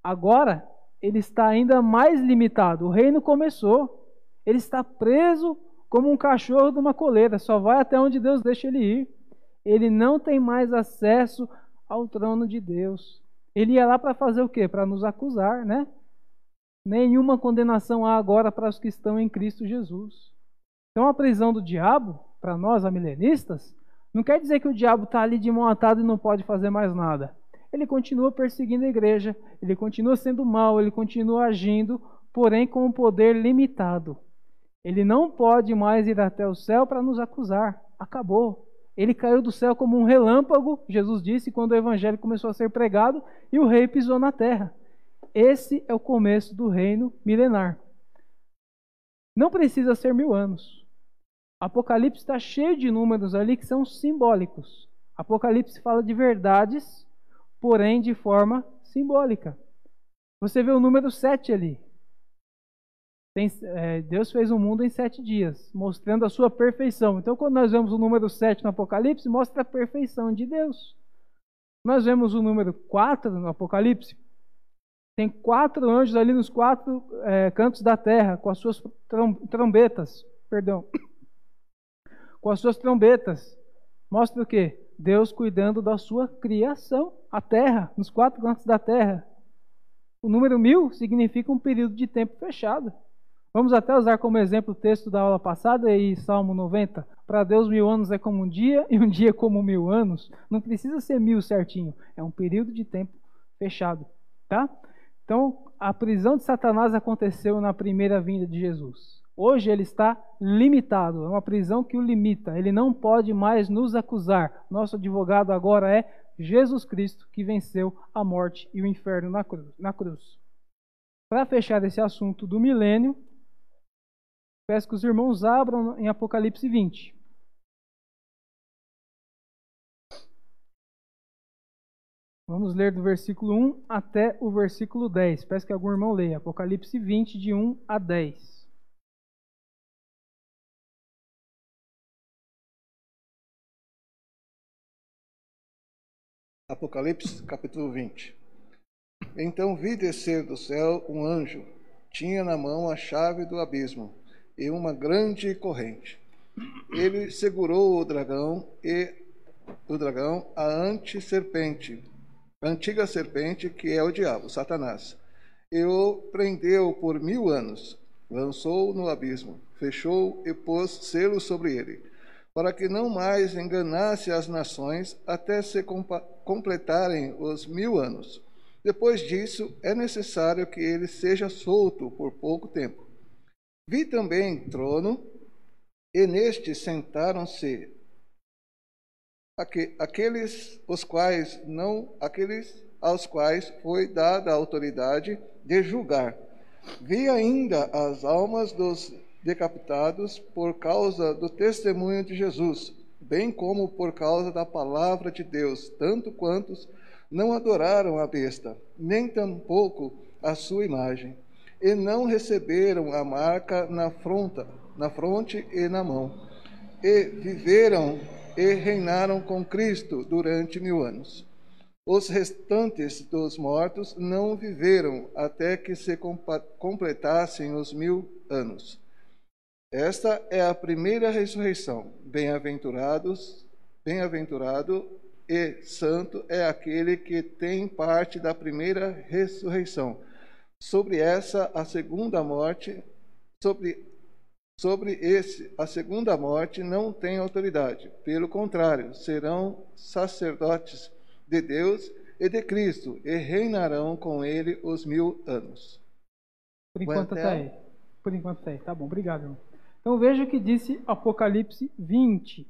Agora, ele está ainda mais limitado. O reino começou. Ele está preso como um cachorro de uma coleira, só vai até onde Deus deixa ele ir. Ele não tem mais acesso ao trono de Deus. Ele ia lá para fazer o quê? Para nos acusar, né? Nenhuma condenação há agora para os que estão em Cristo Jesus. Então a prisão do diabo, para nós amilenistas, não quer dizer que o diabo está ali de mão atada e não pode fazer mais nada. Ele continua perseguindo a igreja, ele continua sendo mal, ele continua agindo, porém com um poder limitado. Ele não pode mais ir até o céu para nos acusar. Acabou. Ele caiu do céu como um relâmpago, Jesus disse, quando o evangelho começou a ser pregado, e o rei pisou na terra. Esse é o começo do reino milenar. Não precisa ser mil anos. Apocalipse está cheio de números ali que são simbólicos. Apocalipse fala de verdades, porém de forma simbólica. Você vê o número 7 ali. Tem, é, Deus fez o mundo em sete dias, mostrando a sua perfeição. Então, quando nós vemos o número 7 no Apocalipse, mostra a perfeição de Deus. Nós vemos o número 4 no Apocalipse. Tem quatro anjos ali nos quatro é, cantos da terra, com as suas trombetas. Perdão <coughs> com as suas trombetas. Mostra o quê? Deus cuidando da sua criação, a terra, nos quatro cantos da terra. O número mil significa um período de tempo fechado. Vamos até usar como exemplo o texto da aula passada e Salmo 90. Para Deus, mil anos é como um dia e um dia como mil anos. Não precisa ser mil certinho, é um período de tempo fechado. Tá? Então, a prisão de Satanás aconteceu na primeira vinda de Jesus. Hoje ele está limitado, é uma prisão que o limita. Ele não pode mais nos acusar. Nosso advogado agora é Jesus Cristo, que venceu a morte e o inferno na cruz. Na cruz. Para fechar esse assunto do milênio, peço que os irmãos abram em Apocalipse 20. Vamos ler do versículo 1 até o versículo 10. Peço que algum irmão leia. Apocalipse 20, de 1 a 10. Apocalipse capítulo 20. Então vi descer do céu um anjo, tinha na mão a chave do abismo e uma grande corrente. Ele segurou o dragão e o dragão, a anti-serpente, antiga serpente que é o diabo, Satanás, e o prendeu por mil anos, lançou no abismo, fechou e pôs selo sobre ele para que não mais enganasse as nações até se completarem os mil anos. Depois disso, é necessário que ele seja solto por pouco tempo. Vi também trono, e neste sentaram-se aqueles os quais não aqueles aos quais foi dada a autoridade de julgar. Vi ainda as almas dos decapitados por causa do testemunho de Jesus, bem como por causa da palavra de Deus, tanto quantos não adoraram a besta, nem tampouco a sua imagem, e não receberam a marca na fronta, na fronte e na mão, e viveram e reinaram com Cristo durante mil anos. Os restantes dos mortos não viveram até que se completassem os mil anos. Esta é a primeira ressurreição. Bem-aventurados, bem-aventurado e santo é aquele que tem parte da primeira ressurreição. Sobre essa a segunda morte, sobre sobre esse a segunda morte não tem autoridade. Pelo contrário, serão sacerdotes de Deus e de Cristo e reinarão com ele os mil anos. Por enquanto está aí. Por enquanto está aí. Tá bom, obrigado, irmão. Então veja o que disse Apocalipse 20.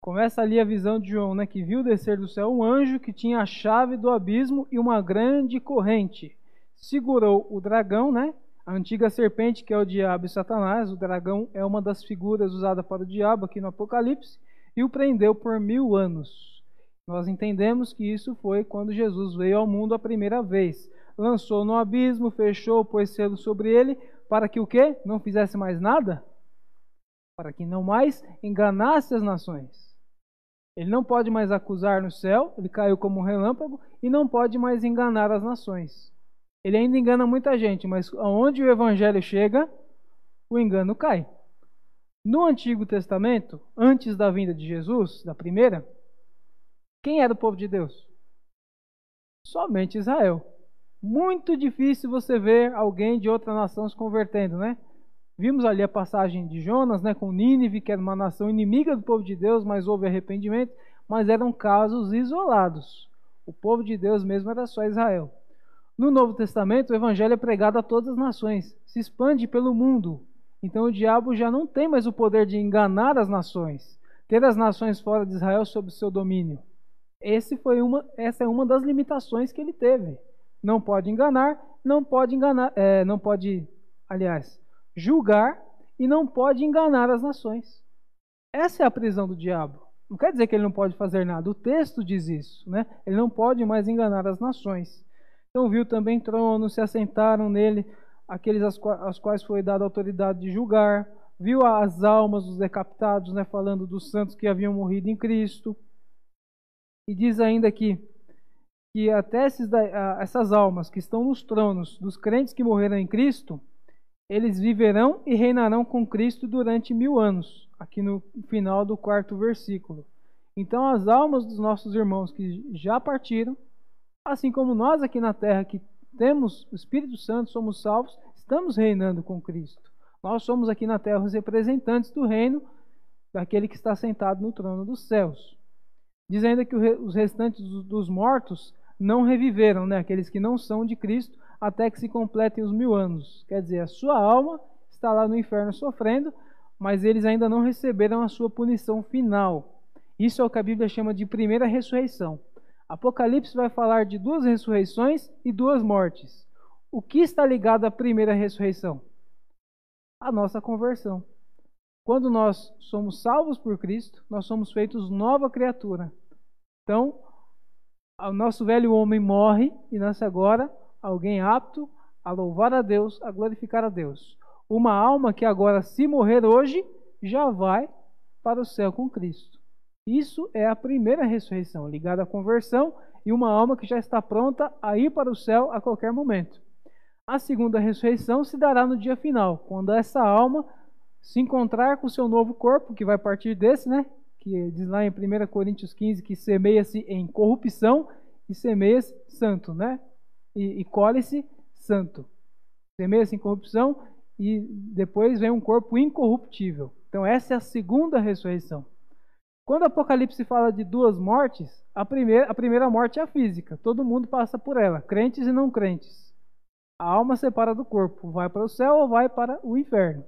Começa ali a visão de João, né, que viu descer do céu um anjo que tinha a chave do abismo e uma grande corrente. Segurou o dragão, né, a antiga serpente, que é o diabo e Satanás. O dragão é uma das figuras usadas para o diabo aqui no Apocalipse, e o prendeu por mil anos. Nós entendemos que isso foi quando Jesus veio ao mundo a primeira vez. Lançou no abismo, fechou, pôs selo sobre ele, para que o quê? Não fizesse mais nada? para que não mais enganasse as nações. Ele não pode mais acusar no céu, ele caiu como um relâmpago, e não pode mais enganar as nações. Ele ainda engana muita gente, mas aonde o evangelho chega, o engano cai. No Antigo Testamento, antes da vinda de Jesus, da primeira, quem era o povo de Deus? Somente Israel. Muito difícil você ver alguém de outra nação se convertendo, né? Vimos ali a passagem de Jonas, né, com Nínive, que era uma nação inimiga do povo de Deus, mas houve arrependimento, mas eram casos isolados. O povo de Deus mesmo era só Israel. No Novo Testamento, o evangelho é pregado a todas as nações, se expande pelo mundo. Então o diabo já não tem mais o poder de enganar as nações, ter as nações fora de Israel sob seu domínio. Esse foi uma, essa é uma das limitações que ele teve. Não pode enganar, não pode enganar, é, não pode, aliás, julgar e não pode enganar as nações. Essa é a prisão do diabo. Não quer dizer que ele não pode fazer nada. O texto diz isso, né? Ele não pode mais enganar as nações. Então viu também tronos, se assentaram nele aqueles aos quais foi dada a autoridade de julgar. Viu as almas dos decapitados, né? Falando dos santos que haviam morrido em Cristo. E diz ainda aqui que até esses, essas almas que estão nos tronos dos crentes que morreram em Cristo eles viverão e reinarão com Cristo durante mil anos, aqui no final do quarto versículo. Então, as almas dos nossos irmãos que já partiram, assim como nós aqui na terra que temos o Espírito Santo, somos salvos, estamos reinando com Cristo. Nós somos aqui na terra os representantes do reino daquele que está sentado no trono dos céus. Diz ainda que os restantes dos mortos não reviveram, né? aqueles que não são de Cristo, até que se completem os mil anos. Quer dizer, a sua alma está lá no inferno sofrendo, mas eles ainda não receberam a sua punição final. Isso é o que a Bíblia chama de primeira ressurreição. Apocalipse vai falar de duas ressurreições e duas mortes. O que está ligado à primeira ressurreição? A nossa conversão. Quando nós somos salvos por Cristo, nós somos feitos nova criatura. Então, o nosso velho homem morre e nasce agora alguém apto a louvar a Deus, a glorificar a Deus. Uma alma que agora, se morrer hoje, já vai para o céu com Cristo. Isso é a primeira ressurreição, ligada à conversão, e uma alma que já está pronta a ir para o céu a qualquer momento. A segunda ressurreição se dará no dia final, quando essa alma se encontrar com o seu novo corpo, que vai partir desse, né? Que diz lá em 1 Coríntios 15 que semeia-se em corrupção e semeia-se santo, né? e, e colhe-se santo. Semeia-se em corrupção e depois vem um corpo incorruptível. Então, essa é a segunda ressurreição. Quando o Apocalipse fala de duas mortes, a primeira, a primeira morte é a física. Todo mundo passa por ela, crentes e não crentes. A alma separa do corpo, vai para o céu ou vai para o inferno.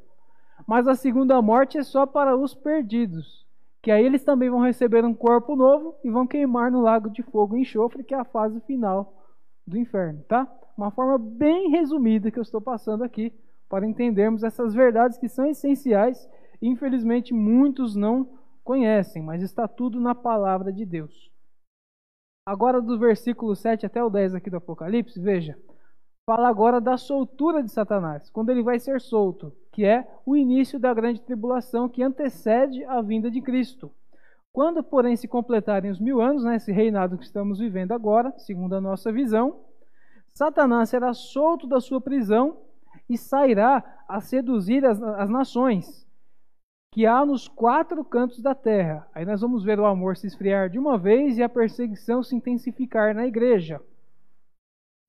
Mas a segunda morte é só para os perdidos, que aí eles também vão receber um corpo novo e vão queimar no lago de fogo e enxofre, que é a fase final do inferno, tá? Uma forma bem resumida que eu estou passando aqui para entendermos essas verdades que são essenciais infelizmente muitos não conhecem, mas está tudo na palavra de Deus. Agora, do versículo 7 até o 10 aqui do Apocalipse, veja, fala agora da soltura de Satanás, quando ele vai ser solto, que é o início da grande tribulação que antecede a vinda de Cristo. Quando, porém, se completarem os mil anos, né, esse reinado que estamos vivendo agora, segundo a nossa visão, Satanás será solto da sua prisão e sairá a seduzir as, as nações que há nos quatro cantos da terra. Aí nós vamos ver o amor se esfriar de uma vez e a perseguição se intensificar na igreja.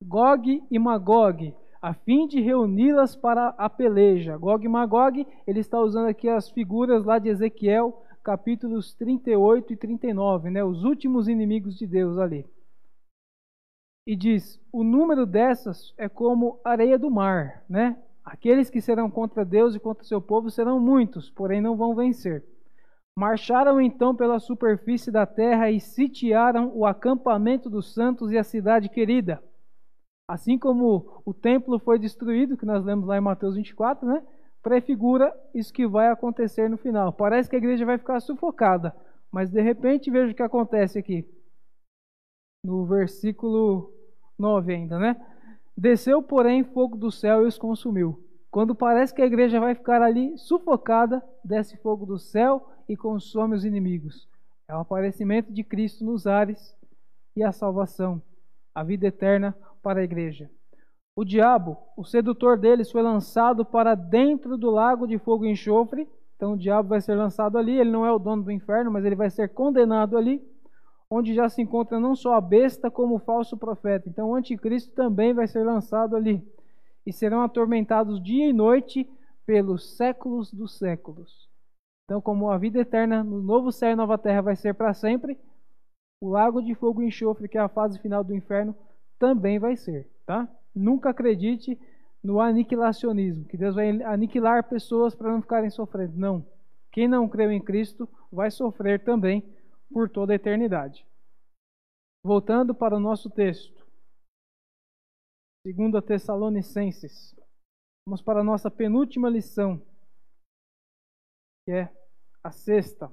Gog e Magog, a fim de reuni-las para a peleja. Gog e Magog, ele está usando aqui as figuras lá de Ezequiel, capítulos 38 e 39, né? os últimos inimigos de Deus ali. E diz: o número dessas é como areia do mar, né? Aqueles que serão contra Deus e contra seu povo serão muitos, porém não vão vencer. Marcharam então pela superfície da terra e sitiaram o acampamento dos santos e a cidade querida. Assim como o templo foi destruído, que nós lemos lá em Mateus 24, né? Prefigura isso que vai acontecer no final. Parece que a igreja vai ficar sufocada, mas de repente veja o que acontece aqui. No versículo 9 ainda, né? Desceu, porém, fogo do céu e os consumiu. Quando parece que a igreja vai ficar ali sufocada, desce fogo do céu e consome os inimigos. É o aparecimento de Cristo nos ares e a salvação, a vida eterna para a igreja. O diabo, o sedutor deles, foi lançado para dentro do lago de fogo e enxofre. Então o diabo vai ser lançado ali. Ele não é o dono do inferno, mas ele vai ser condenado ali onde já se encontra não só a besta, como o falso profeta. Então o anticristo também vai ser lançado ali. E serão atormentados dia e noite pelos séculos dos séculos. Então, como a vida eterna no novo céu e nova terra vai ser para sempre, o lago de fogo e enxofre, que é a fase final do inferno, também vai ser, tá? Nunca acredite no aniquilacionismo, que Deus vai aniquilar pessoas para não ficarem sofrendo. Não. Quem não creu em Cristo vai sofrer também por toda a eternidade. Voltando para o nosso texto, segundo a Tessalonicenses, vamos para a nossa penúltima lição, que é a sexta.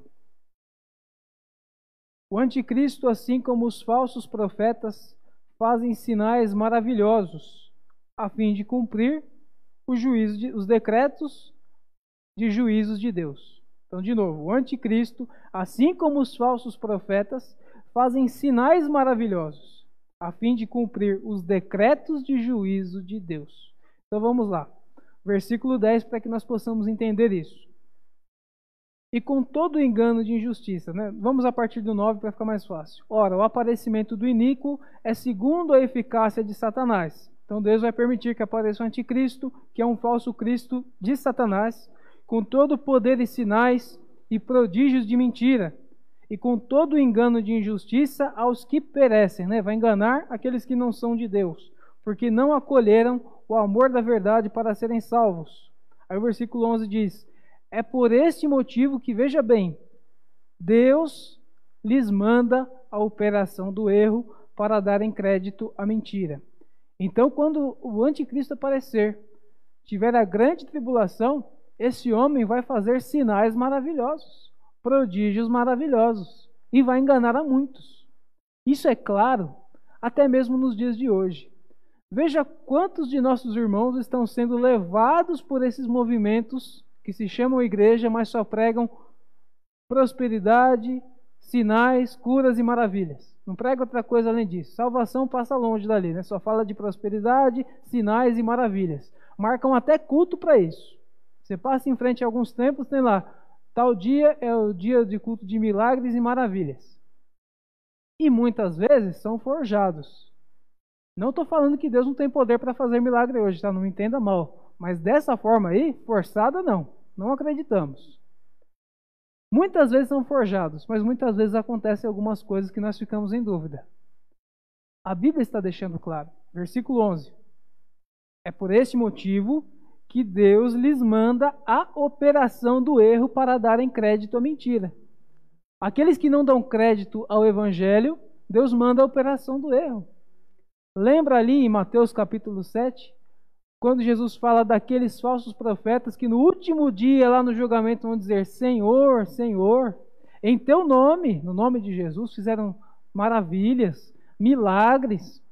O anticristo, assim como os falsos profetas, fazem sinais maravilhosos a fim de cumprir de, os decretos de juízos de Deus. Então, de novo, o anticristo, assim como os falsos profetas, fazem sinais maravilhosos a fim de cumprir os decretos de juízo de Deus. Então vamos lá. Versículo 10 para que nós possamos entender isso. E com todo engano de injustiça, né? Vamos a partir do 9 para ficar mais fácil. Ora, o aparecimento do iníquo é segundo a eficácia de Satanás. Então Deus vai permitir que apareça o anticristo, que é um falso Cristo de Satanás, com todo poder e sinais e prodígios de mentira, e com todo engano de injustiça aos que perecem, né? Vai enganar aqueles que não são de Deus, porque não acolheram o amor da verdade para serem salvos. Aí o versículo 11 diz: É por este motivo que, veja bem, Deus lhes manda a operação do erro para darem crédito à mentira. Então, quando o anticristo aparecer, tiver a grande tribulação, esse homem vai fazer sinais maravilhosos, prodígios maravilhosos, e vai enganar a muitos. Isso é claro até mesmo nos dias de hoje. Veja quantos de nossos irmãos estão sendo levados por esses movimentos que se chamam igreja, mas só pregam prosperidade, sinais, curas e maravilhas. Não prega outra coisa além disso. Salvação passa longe dali, né? Só fala de prosperidade, sinais e maravilhas. Marcam até culto para isso. Você passa em frente a alguns templos, tem lá, tal dia é o dia de culto de milagres e maravilhas. E muitas vezes são forjados. Não estou falando que Deus não tem poder para fazer milagre hoje, tá? Não me entenda mal. Mas dessa forma aí, forçada não. Não acreditamos. Muitas vezes são forjados, mas muitas vezes acontecem algumas coisas que nós ficamos em dúvida. A Bíblia está deixando claro, versículo 11. É por este motivo que Deus lhes manda a operação do erro para darem crédito à mentira. Aqueles que não dão crédito ao evangelho, Deus manda a operação do erro. Lembra ali em Mateus capítulo 7, quando Jesus fala daqueles falsos profetas que no último dia, lá no julgamento, vão dizer: Senhor, Senhor, em teu nome, no nome de Jesus, fizeram maravilhas, milagres.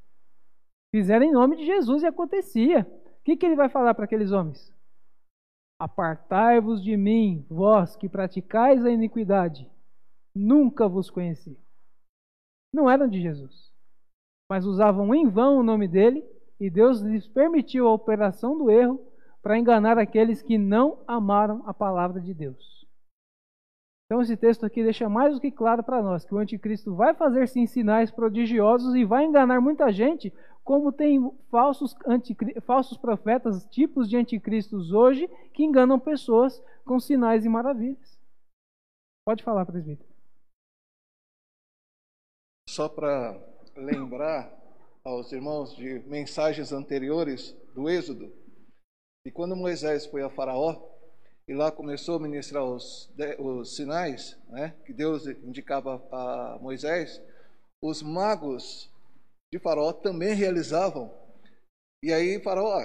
Fizeram em nome de Jesus e acontecia. O que, que ele vai falar para aqueles homens? Apartai-vos de mim, vós que praticais a iniquidade, nunca vos conheci. Não eram de Jesus, mas usavam em vão o nome dele e Deus lhes permitiu a operação do erro para enganar aqueles que não amaram a palavra de Deus. Então, esse texto aqui deixa mais do que claro para nós que o anticristo vai fazer sim sinais prodigiosos e vai enganar muita gente, como tem falsos, falsos profetas, tipos de anticristos hoje, que enganam pessoas com sinais e maravilhas. Pode falar, presbítero. Só para lembrar, aos irmãos de mensagens anteriores do Êxodo. E quando Moisés foi a Faraó e lá começou a ministrar os, os sinais né, que Deus indicava a Moisés, os magos de Faraó também realizavam. E aí Faraó,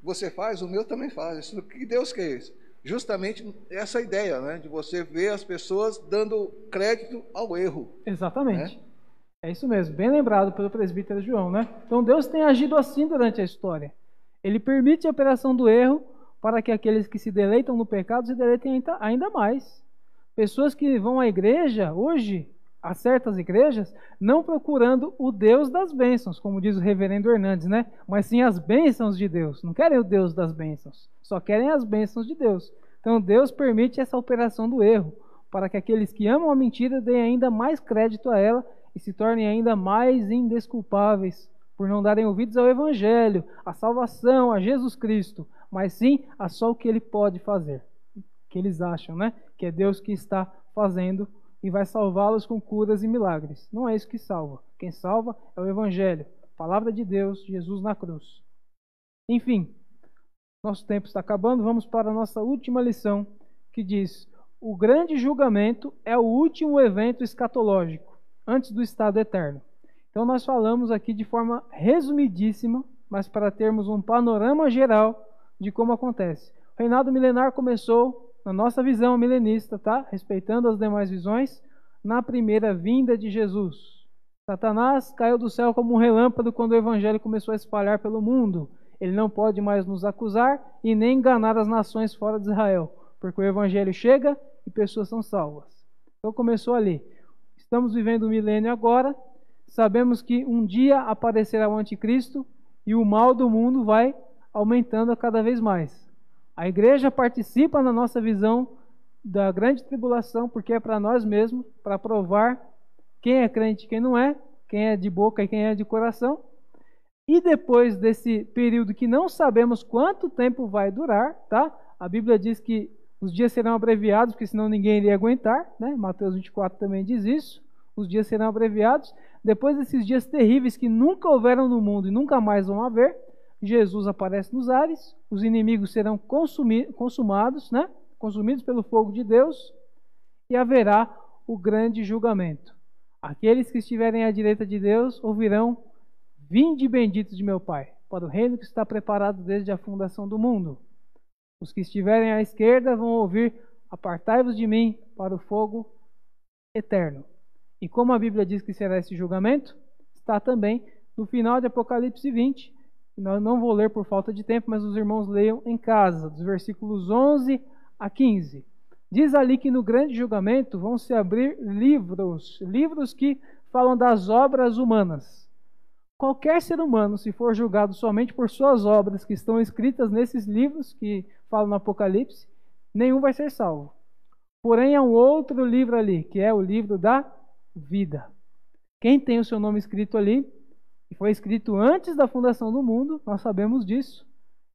você faz, o meu também faz. Isso que Deus quer isso. Justamente essa ideia, né, de você ver as pessoas dando crédito ao erro. Exatamente. Né? É isso mesmo, bem lembrado pelo presbítero João, né? Então Deus tem agido assim durante a história. Ele permite a operação do erro para que aqueles que se deleitam no pecado se deleitem ainda mais. Pessoas que vão à igreja hoje, a certas igrejas, não procurando o Deus das bênçãos, como diz o reverendo Hernandes, né? Mas sim as bênçãos de Deus. Não querem o Deus das bênçãos, só querem as bênçãos de Deus. Então Deus permite essa operação do erro, para que aqueles que amam a mentira deem ainda mais crédito a ela e se tornem ainda mais indesculpáveis por não darem ouvidos ao Evangelho, à salvação, a Jesus Cristo, mas sim a só o que Ele pode fazer. Que eles acham, né? Que é Deus que está fazendo e vai salvá-los com curas e milagres. Não é isso que salva. Quem salva é o Evangelho, a palavra de Deus, Jesus na cruz. Enfim, nosso tempo está acabando, vamos para a nossa última lição, que diz: o grande julgamento é o último evento escatológico antes do estado eterno. Então, nós falamos aqui de forma resumidíssima, mas para termos um panorama geral de como acontece. O reinado milenar começou, na nossa visão milenista, tá? respeitando as demais visões, na primeira vinda de Jesus. Satanás caiu do céu como um relâmpago quando o evangelho começou a espalhar pelo mundo. Ele não pode mais nos acusar e nem enganar as nações fora de Israel, porque o evangelho chega e pessoas são salvas. Então começou ali. Estamos vivendo o milênio agora. Sabemos que um dia aparecerá o anticristo e o mal do mundo vai aumentando cada vez mais. A igreja participa na nossa visão da grande tribulação, porque é para nós mesmos, para provar quem é crente e quem não é, quem é de boca e quem é de coração. E depois desse período que não sabemos quanto tempo vai durar, tá? A Bíblia diz que os dias serão abreviados, porque senão ninguém iria aguentar, né? Mateus 24 também diz isso. Os dias serão abreviados. Depois desses dias terríveis que nunca houveram no mundo e nunca mais vão haver, Jesus aparece nos ares, os inimigos serão consumados, né? Consumidos pelo fogo de Deus e haverá o grande julgamento. Aqueles que estiverem à direita de Deus ouvirão: Vinde benditos de meu Pai, para o reino que está preparado desde a fundação do mundo. Os que estiverem à esquerda vão ouvir: Apartai-vos de mim para o fogo eterno. E como a Bíblia diz que será esse julgamento, está também no final de Apocalipse 20. Nós não vou ler por falta de tempo, mas os irmãos leiam em casa, dos versículos 11 a 15. Diz ali que no grande julgamento vão se abrir livros, livros que falam das obras humanas. Qualquer ser humano, se for julgado somente por suas obras que estão escritas nesses livros que falam no Apocalipse, nenhum vai ser salvo. Porém, há um outro livro ali, que é o livro da vida. Quem tem o seu nome escrito ali, e foi escrito antes da fundação do mundo, nós sabemos disso.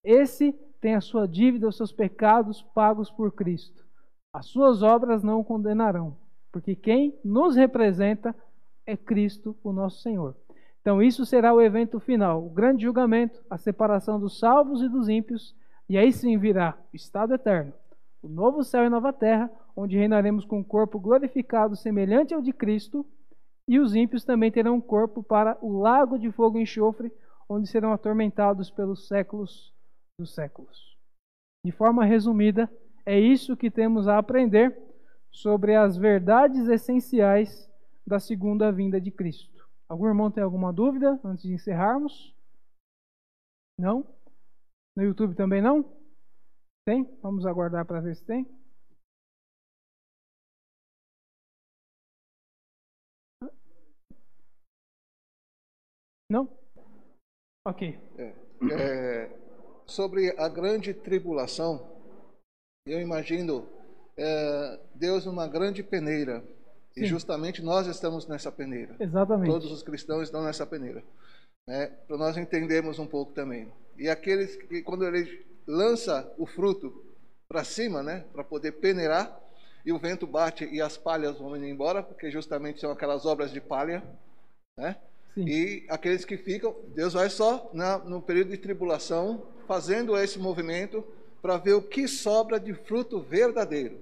Esse tem a sua dívida, os seus pecados pagos por Cristo. As suas obras não o condenarão, porque quem nos representa é Cristo, o nosso Senhor. Então, isso será o evento final, o grande julgamento, a separação dos salvos e dos ímpios, e aí sim virá o estado eterno, o novo céu e nova terra, onde reinaremos com um corpo glorificado semelhante ao de Cristo, e os ímpios também terão um corpo para o lago de fogo e enxofre, onde serão atormentados pelos séculos dos séculos. De forma resumida, é isso que temos a aprender sobre as verdades essenciais da segunda vinda de Cristo. Algum irmão tem alguma dúvida antes de encerrarmos? Não? No YouTube também não? Tem? Vamos aguardar para ver se tem. Não? Ok. É, é, sobre a grande tribulação, eu imagino é, Deus numa grande peneira. Sim. E justamente nós estamos nessa peneira. Exatamente. Todos os cristãos estão nessa peneira. Né? Para nós entendermos um pouco também. E aqueles que, quando ele lança o fruto para cima, né, para poder peneirar, e o vento bate e as palhas vão indo embora, porque justamente são aquelas obras de palha, né? Sim. E aqueles que ficam, Deus vai só na, no período de tribulação fazendo esse movimento para ver o que sobra de fruto verdadeiro.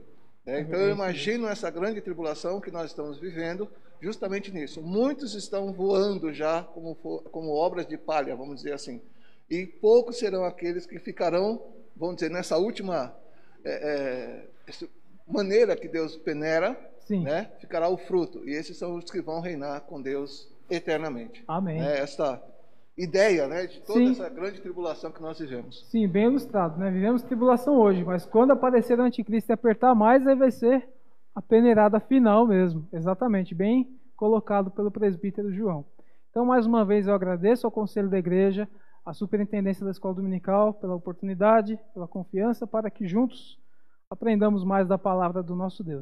Né? Então eu imagino essa grande tribulação que nós estamos vivendo justamente nisso. Muitos estão voando já como, como obras de palha, vamos dizer assim. E poucos serão aqueles que ficarão, vamos dizer, nessa última é, é, maneira que Deus peneira, né? ficará o fruto. E esses são os que vão reinar com Deus eternamente. Amém. É esta ideia né, de toda Sim. essa grande tribulação que nós vivemos. Sim, bem ilustrado. Né? Vivemos tribulação hoje, mas quando aparecer o anticristo e apertar mais, aí vai ser a peneirada final mesmo. Exatamente, bem colocado pelo presbítero João. Então, mais uma vez, eu agradeço ao Conselho da Igreja, à Superintendência da Escola Dominical, pela oportunidade, pela confiança, para que juntos aprendamos mais da palavra do nosso Deus.